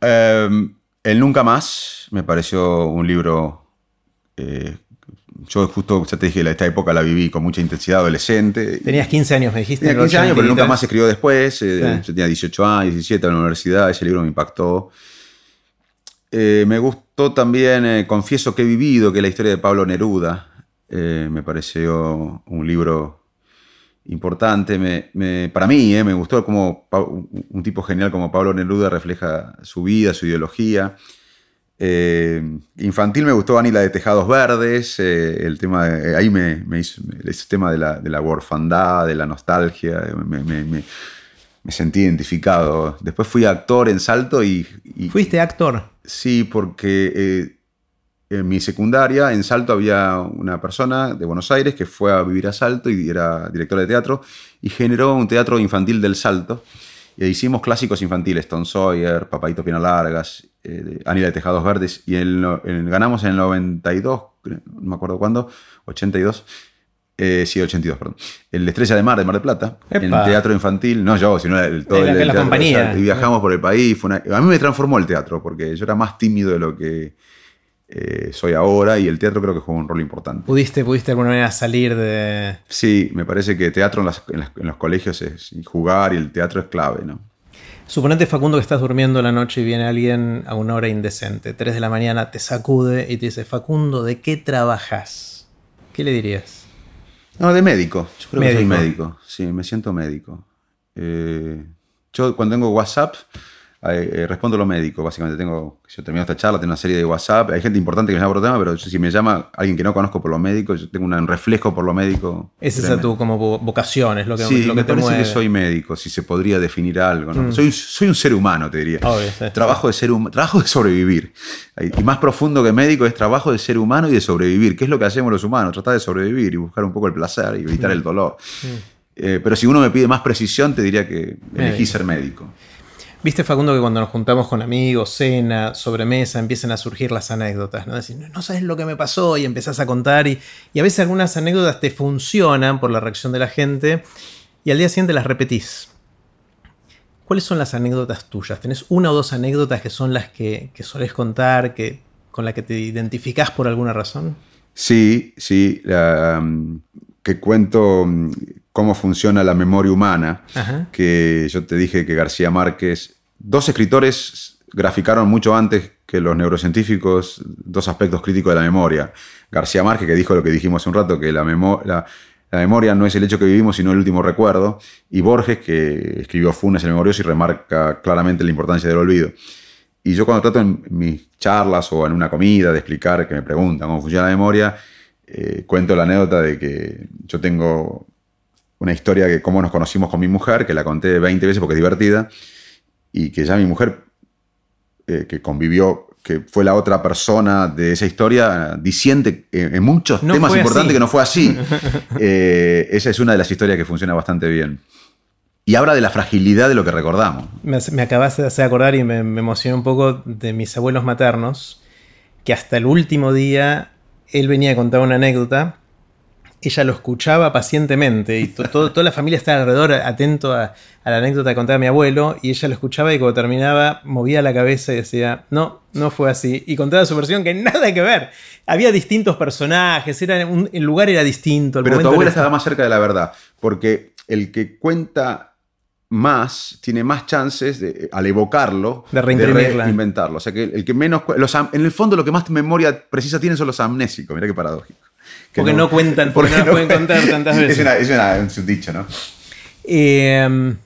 el Nunca Más me pareció un libro. yo justo, ya te dije, esta época la viví con mucha intensidad adolescente. Tenías 15 años, me dijiste. Tenía 15 años, pero nunca más se escribió después. Yo tenía 18 años, 17 en la universidad. Ese libro me impactó. Eh, me gustó también eh, Confieso que he vivido, que la historia de Pablo Neruda. Eh, me pareció un libro importante. para mí, me gustó como un tipo genial como Pablo Neruda refleja su vida, su ideología. infantil me gustó Anila de Tejados Verdes, el tema ahí me, hizo ese tema de la, de la de la nostalgia, me sentí identificado. Después fui actor en Salto y... ¿Fuiste actor? Sí, porque eh, en mi secundaria, en Salto, había una persona de Buenos Aires que fue a vivir a Salto y era directora de teatro y generó un teatro infantil del Salto. Y hicimos clásicos infantiles, Tom Sawyer, Papadito Pina Largas, eh, Anila de Tejados Verdes, y ganamos en el 92, no me acuerdo cuándo, 82, eh, sí, 82, perdón. El Estrella de Mar de Mar del Plata, en en teatro infantil, no yo, sino el, todo el, la compañía. y viajamos por el país. a mí me transformó el teatro, porque yo era más tímido de lo que eh, soy ahora y el teatro creo que juega un rol importante. ¿Pudiste, ¿Pudiste de alguna manera salir de...? Sí, me parece que teatro en, los colegios es jugar y el teatro es clave, ¿no? Suponete, Facundo, que estás durmiendo la noche y viene alguien a una hora indecente, 3 de la mañana, te sacude y te dice, Facundo, ¿de qué trabajas? ¿Qué le dirías? No, de médico. Yo creo que soy médico. Sí, me siento médico. Eh, yo cuando tengo WhatsApp eh, respondo lo médico, básicamente. Tengo, yo termino esta charla, tengo una serie de WhatsApp. Hay gente importante que me llama por tema, pero si me llama alguien que no conozco por lo médico, yo tengo un reflejo por lo médico. Es esa tu como vocación, es lo que, sí, lo que me parece que soy médico, si se podría definir algo. Mm. Soy, soy un ser humano, te diría. trabajo, de ser trabajo de sobrevivir. Y más profundo que médico es trabajo de ser humano y de sobrevivir. ¿Qué es lo que hacemos los humanos? Tratar de sobrevivir y buscar un poco el placer y evitar mm. el dolor. Mm. Eh, pero si uno me pide más precisión, te diría que elegí ser médico. Viste, Facundo, que cuando nos juntamos con amigos, cena, sobremesa, empiezan a surgir las anécdotas, ¿no? Decir, no sabes lo que me pasó y empezás a contar y, a veces algunas anécdotas te funcionan por la reacción de la gente y al día siguiente las repetís. ¿Cuáles son las anécdotas tuyas? ¿Tenés una o dos anécdotas que son las que, que solés contar, que, con las que te identificás por alguna razón? Sí, sí. Um, que cuento um, cómo funciona la memoria humana, que yo te dije que García Márquez, dos escritores graficaron mucho antes que los neurocientíficos dos aspectos críticos de la memoria. García Márquez, que dijo lo que dijimos hace un rato, que la, memoria no es el hecho que vivimos, sino el último recuerdo, y Borges, que escribió Funes el memorioso y remarca claramente la importancia del olvido. Y yo cuando trato en mis charlas o en una comida de explicar, que me preguntan cómo funciona la memoria, eh, cuento la anécdota de que yo tengo una historia de cómo nos conocimos con mi mujer, que la conté 20 veces porque es divertida, y que ya mi mujer, eh, que convivió, que fue la otra persona de esa historia, disiente en muchos temas importantes que no fue así. Eh, esa es una de las historias que funciona bastante bien. y habla de la fragilidad de lo que recordamos. Me, me acabas de hacer acordar y me, me emocioné un poco de mis abuelos maternos, que hasta el último día él venía a contar una anécdota ella lo escuchaba pacientemente y toda la familia estaba alrededor atento a, la anécdota que contaba mi abuelo y ella lo escuchaba y cuando terminaba movía la cabeza y decía, no, no fue así. Y contaba su versión que nada que ver. Había distintos personajes, era el lugar era distinto. Pero tu abuela estaba más cerca de la verdad, porque el que cuenta más, tiene más chances de, al evocarlo, de reinventarlo. O sea que el que menos. en el fondo, lo que más memoria precisa tienen son los amnésicos. Mira qué paradójico. Porque no, cuentan, porque, no, pueden contar tantas veces. Es, un dicho, ¿no? Em,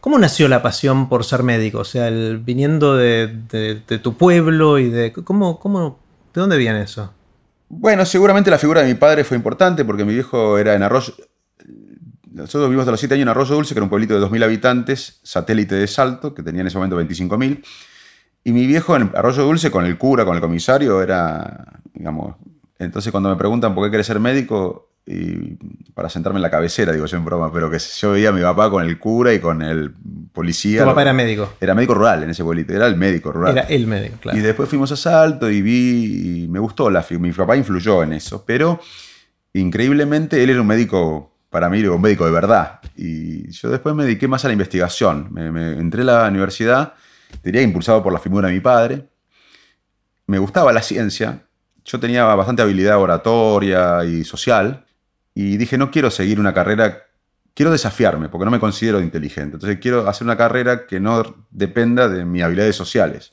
¿Cómo nació la pasión por ser médico? O sea, el, viniendo de, tu pueblo y de. ¿cómo, cómo, ¿De dónde viene eso? Bueno, seguramente la figura de mi padre fue importante porque mi viejo era en Arroyo. Nosotros vivimos de los 7 años en Arroyo Dulce, que era un pueblito de 2.000 habitantes, satélite de Salto, que tenía en ese momento 25.000. Y mi viejo en Arroyo Dulce, con el cura, con el comisario, era, digamos, entonces cuando me preguntan por qué querés ser médico, y para sentarme en la cabecera, digo yo en broma, pero que yo veía a mi papá con el cura y con el policía. ¿Tu papá era médico? Era médico rural en ese pueblito, era el médico rural. Era el médico, claro. Y después fuimos a Salto y vi, y me gustó la Mi papá influyó en eso, pero increíblemente él era un médico, para mí, un médico de verdad. Y yo después me dediqué más a la investigación. Me, entré a la universidad, diría impulsado por la figura de mi padre. Me gustaba la ciencia, yo tenía bastante habilidad oratoria y social y dije, no quiero seguir una carrera, quiero desafiarme porque no me considero inteligente. Entonces quiero hacer una carrera que no dependa de mis habilidades sociales.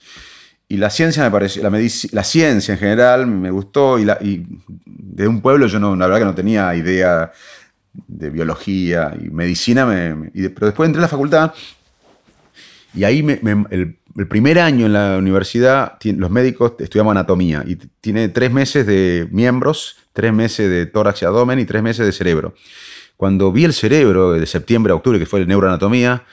Y la ciencia me pareció, la, ciencia en general me gustó y, de un pueblo yo no, la verdad que no tenía idea de biología y medicina, pero después entré a la facultad y ahí el, primer año en la universidad, los médicos estudiamos anatomía y tiene tres meses de miembros, tres meses de tórax y abdomen y tres meses de cerebro. Cuando vi el cerebro de septiembre a octubre, que fue el neuroanatomía,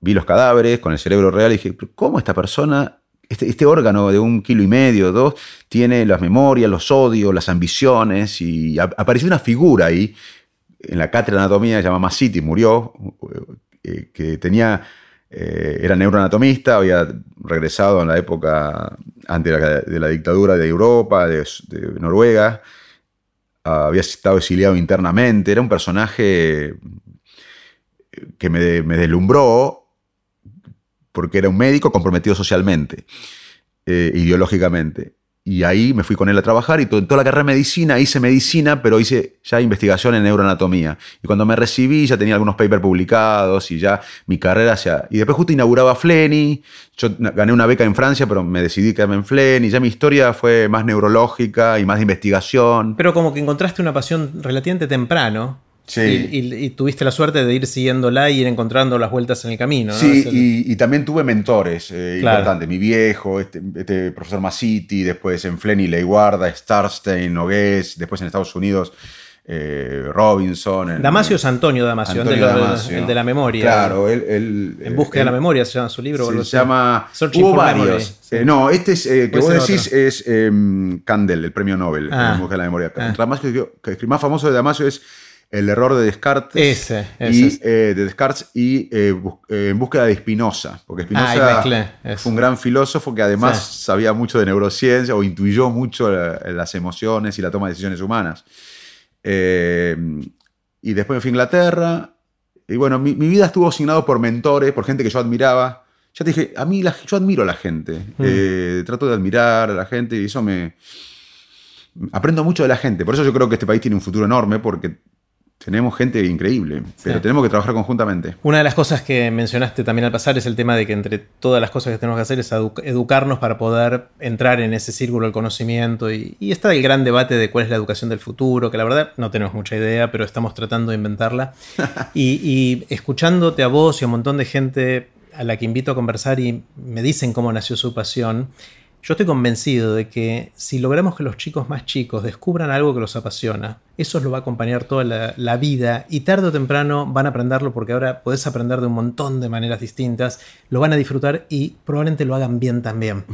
vi los cadáveres con el cerebro real y dije, ¿cómo esta persona, este, este órgano de un kilo y medio, dos, tiene las memorias, los odios, las ambiciones? Y apareció una figura ahí en la cátedra de anatomía, se llama Masiti, murió, eh, que tenía eh, era neuroanatomista, había regresado en la época antes de la, dictadura de Europa, de, Noruega, había estado exiliado internamente, era un personaje que me, deslumbró porque era un médico comprometido socialmente, eh, ideológicamente. Y ahí me fui con él a trabajar y toda la carrera de medicina hice medicina, pero hice ya investigación en neuroanatomía. Y cuando me recibí ya tenía algunos papers publicados y ya mi carrera se... Y después justo inauguraba Fleni, yo gané una beca en Francia, pero me decidí quedarme en Fleni. Ya mi historia fue más neurológica y más de investigación. Pero como que encontraste una pasión relativamente temprano. Sí. Y, tuviste la suerte de ir siguiándola y ir encontrando las vueltas en el camino. Sí, y, también tuve mentores eh, importantes. Mi viejo, este, este profesor Masiti, después en Flenny Leiguarda, Starstein, Nogués, después en Estados Unidos. Eh, Robinson. Damasio es Antonio Damasio, el, de la memoria. Claro, él. en búsqueda de la memoria se llama su libro. Se, llama. Hubo varios. Eh, no, este es, que vos decís es em, Candel, el premio Nobel en ah. búsqueda de la memoria. Ah. el más famoso de Damasio es el error de Descartes. Ese, y, eh, de Descartes y eh, eh, En búsqueda de Spinoza. Porque Spinoza fue un gran filósofo que además sabía mucho de neurociencia o intuyó mucho las emociones y la toma de decisiones humanas. y después me fui a Inglaterra. Y bueno, mi, vida estuvo asignado por mentores, por gente que yo admiraba. Ya te dije, a mí yo admiro a la gente. Mm. trato de admirar a la gente y eso me aprendo mucho de la gente. Por eso yo creo que este país tiene un futuro enorme, porque tenemos gente increíble, pero tenemos que trabajar conjuntamente. Una de las cosas que mencionaste también al pasar es el tema de que entre todas las cosas que tenemos que hacer es educarnos para poder entrar en ese círculo del conocimiento. Y, está el gran debate de cuál es la educación del futuro, que la verdad no tenemos mucha idea, pero estamos tratando de inventarla. y, y escuchándote a vos y a un montón de gente a la que invito a conversar y me dicen cómo nació su pasión, yo estoy convencido de que si logramos que los chicos más chicos descubran algo que los apasiona, eso lo va a acompañar toda la, vida y tarde o temprano van a aprenderlo porque ahora puedes aprender de un montón de maneras distintas, lo van a disfrutar y probablemente lo hagan bien también.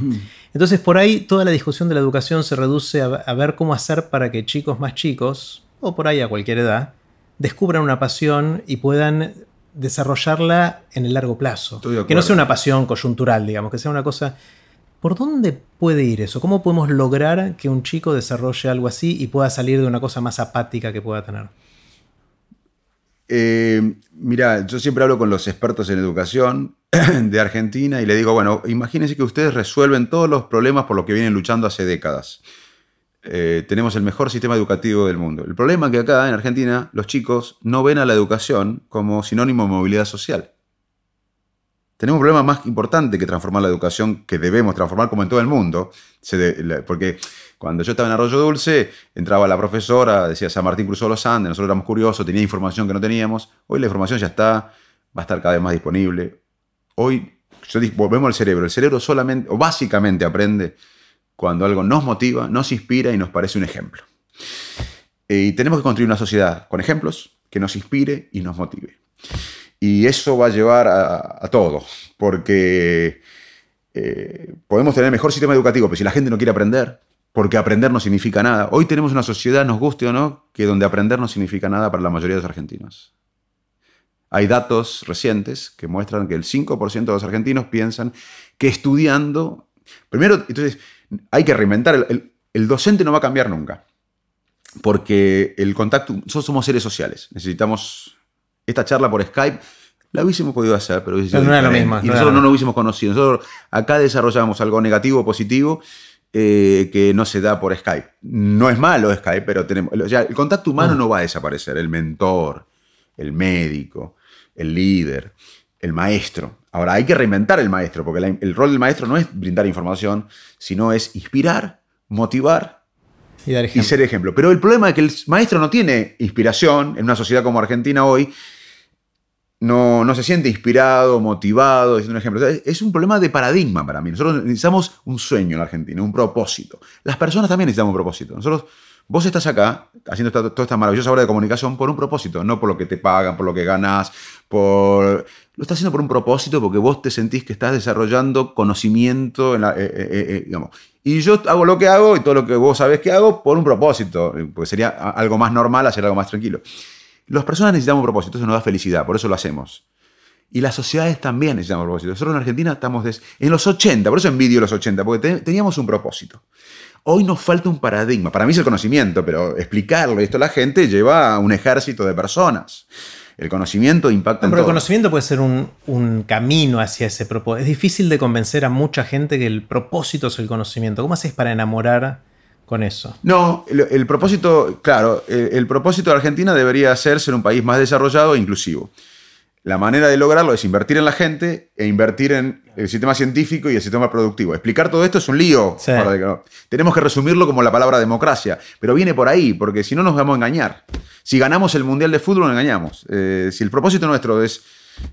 Entonces por ahí toda la discusión de la educación se reduce a, a ver cómo hacer para que chicos más chicos, o por ahí a cualquier edad, descubran una pasión y puedan desarrollarla en el largo plazo. Que no sea una pasión coyuntural, digamos, que sea una cosa... ¿Por dónde puede ir eso? ¿Cómo podemos lograr que un chico desarrolle algo así y pueda salir de una cosa más apática que pueda tener? Eh, mira, yo siempre hablo con los expertos en educación de Argentina y le digo, bueno, imagínense que ustedes resuelven todos los problemas por los que vienen luchando hace décadas. Eh, tenemos el mejor sistema educativo del mundo. El problema es que acá en Argentina los chicos no ven a la educación como sinónimo de movilidad social. Tenemos un problema más importante que transformar la educación, que debemos transformar como en todo el mundo. Porque cuando yo estaba en Arroyo Dulce, entraba la profesora, decía San Martín cruzó los Andes, nosotros éramos curiosos, tenía información que no teníamos. Hoy la información ya está, va a estar cada vez más disponible. Hoy, yo volvemos al cerebro. El cerebro solamente, o básicamente aprende cuando algo nos motiva, nos inspira y nos parece un ejemplo. Eh, Y tenemos que construir una sociedad con ejemplos que nos inspire y nos motive. Y eso va a llevar a, todo, porque eh, podemos tener mejor sistema educativo, pero si la gente no quiere aprender, porque aprender no significa nada. Hoy tenemos una sociedad, nos guste o no, que donde aprender no significa nada para la mayoría de los argentinos. Hay datos recientes que muestran que el 5% de los argentinos piensan que estudiando... Primero, entonces, hay que reinventar. El, el- el docente no va a cambiar nunca. Porque el contacto... Nosotros somos seres sociales. Necesitamos esta charla por Skype. La hubiésemos podido hacer, pero hubiese sido Pero no era lo mismo, Y no nosotros no nos hubiésemos conocido. Nosotros acá desarrollamos algo negativo o positivo eh, que no se da por Skype. No es malo Skype, pero tenemos. o sea, el contacto humano Mm. no va a desaparecer. El mentor, el médico, el líder, el maestro. Ahora, hay que reinventar el maestro, porque la- el rol del maestro no es brindar información, sino es inspirar, motivar Y dar y ser ejemplo. Pero el problema es que el maestro no tiene inspiración en una sociedad como Argentina hoy. No, no se siente inspirado, motivado, es un ejemplo. Es- un problema de paradigma para mí. Nosotros necesitamos un sueño en Argentina, un propósito. Las personas también necesitamos un propósito. Nosotros, vos estás acá haciendo esta- toda esta maravillosa obra de comunicación por un propósito, no por lo que te pagan, por lo que ganás, por... Lo estás haciendo por un propósito porque vos te sentís que estás desarrollando conocimiento, en la- eh, eh, eh, eh, digamos. Y yo hago lo que hago y todo lo que vos sabés que hago por un propósito, porque sería algo más normal hacer algo más tranquilo. Las personas necesitamos un propósito, eso nos da felicidad, por eso lo hacemos. Y las sociedades también necesitamos propósito. Nosotros en Argentina estamos des- en los 80, por eso envidio los 80, porque te- teníamos un propósito. Hoy nos falta un paradigma. Para mí es el conocimiento, pero explicarle esto a la gente lleva a un ejército de personas. El conocimiento impacta No, en pero el todo. conocimiento puede ser un, un camino hacia ese propósito. Es difícil de convencer a mucha gente que el propósito es el conocimiento. ¿Cómo haces para enamorar con eso? No, el, el propósito, claro, el, el propósito de Argentina debería ser ser un país más desarrollado e inclusivo. La manera de lograrlo es invertir en la gente e invertir en el sistema científico y el sistema productivo. Explicar todo esto es un lío. Sí. para Tenemos que resumirlo como la palabra democracia, pero viene por ahí, porque si no nos vamos a engañar. Si ganamos el Mundial de Fútbol, nos engañamos. Eh, si el propósito nuestro es...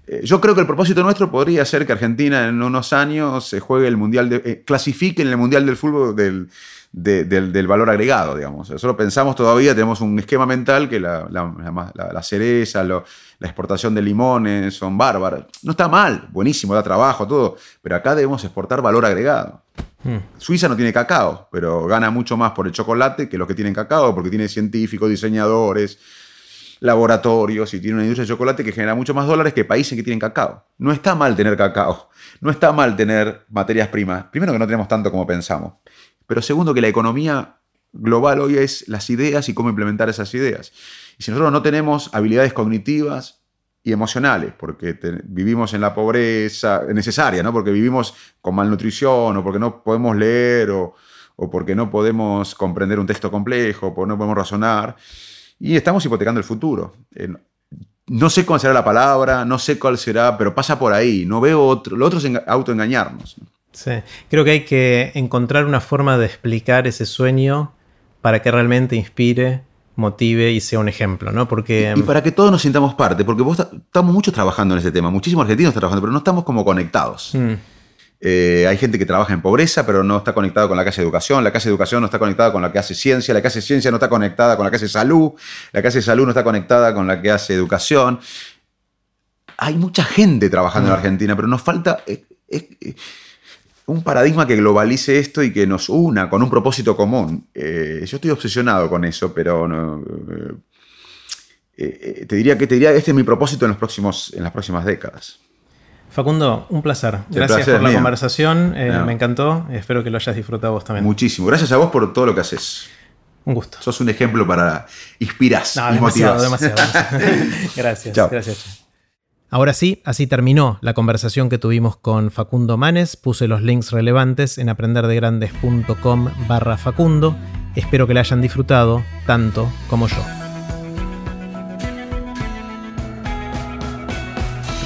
eh, yo creo que el propósito nuestro podría ser que Argentina en unos años se juegue el Mundial, de, eh, clasifique en el Mundial del Fútbol del, de- del, del valor agregado, digamos. Nosotros pensamos todavía, tenemos un esquema mental que la, la, la- la- la cereza, lo- la exportación de limones son bárbaras. No está mal, buenísimo, da trabajo, todo, pero acá debemos exportar valor agregado. Hmm. Suiza no tiene cacao, pero gana mucho más por el chocolate que los que tienen cacao, porque tiene científicos, diseñadores, laboratorios y tiene una industria de chocolate que genera mucho más dólares que países que tienen cacao. No está mal tener cacao, no está mal tener materias primas. Primero que no tenemos tanto como pensamos, pero segundo que la economía global hoy es las ideas y cómo implementar esas ideas. Y si nosotros no tenemos habilidades cognitivas y emocionales, porque vivimos en la pobreza necesaria, ¿no? porque vivimos con malnutrición o porque no podemos leer o, o porque no podemos comprender un texto complejo, porque no podemos razonar, y estamos hipotecando el futuro. Eh, no sé cuál será la palabra, no sé cuál será, pero pasa por ahí. No veo otro. Lo otro es enga- autoengañarnos. ¿no? Sí. Creo que hay que encontrar una forma de explicar ese sueño para que realmente inspire, motive y sea un ejemplo, ¿no? Porque Y para que todos nos sintamos parte, porque vos ta- estamos muchos trabajando en ese tema, muchísimos argentinos están trabajando, pero no estamos como conectados. mm, Eh, hay gente que trabaja en pobreza, pero no está conectado con la que hace educación, la que hace educación no está conectada con la que hace ciencia, la que hace ciencia no está conectada con la que hace salud, la que hace salud no está conectada con la que hace educación. Hay mucha gente trabajando en Argentina, pero nos falta eh, eh, un paradigma que globalice esto y que nos una con un propósito común. Yo estoy obsesionado con eso, pero no, te diría que te diría, este es mi propósito en, los próximos, en las próximas décadas. Facundo, un placer. Gracias por la conversación. Me encantó. Espero que lo hayas disfrutado vos también. Muchísimo. Gracias a vos por todo lo que haces. Un gusto. Sos un ejemplo para inspirar no, demasiado, demasiado, gracias. Gracias. Ahora sí, así terminó la conversación que tuvimos con Facundo Manes. Puse los links relevantes en aprenderdegrandes.com barra Facundo. Espero que la hayan disfrutado tanto como yo.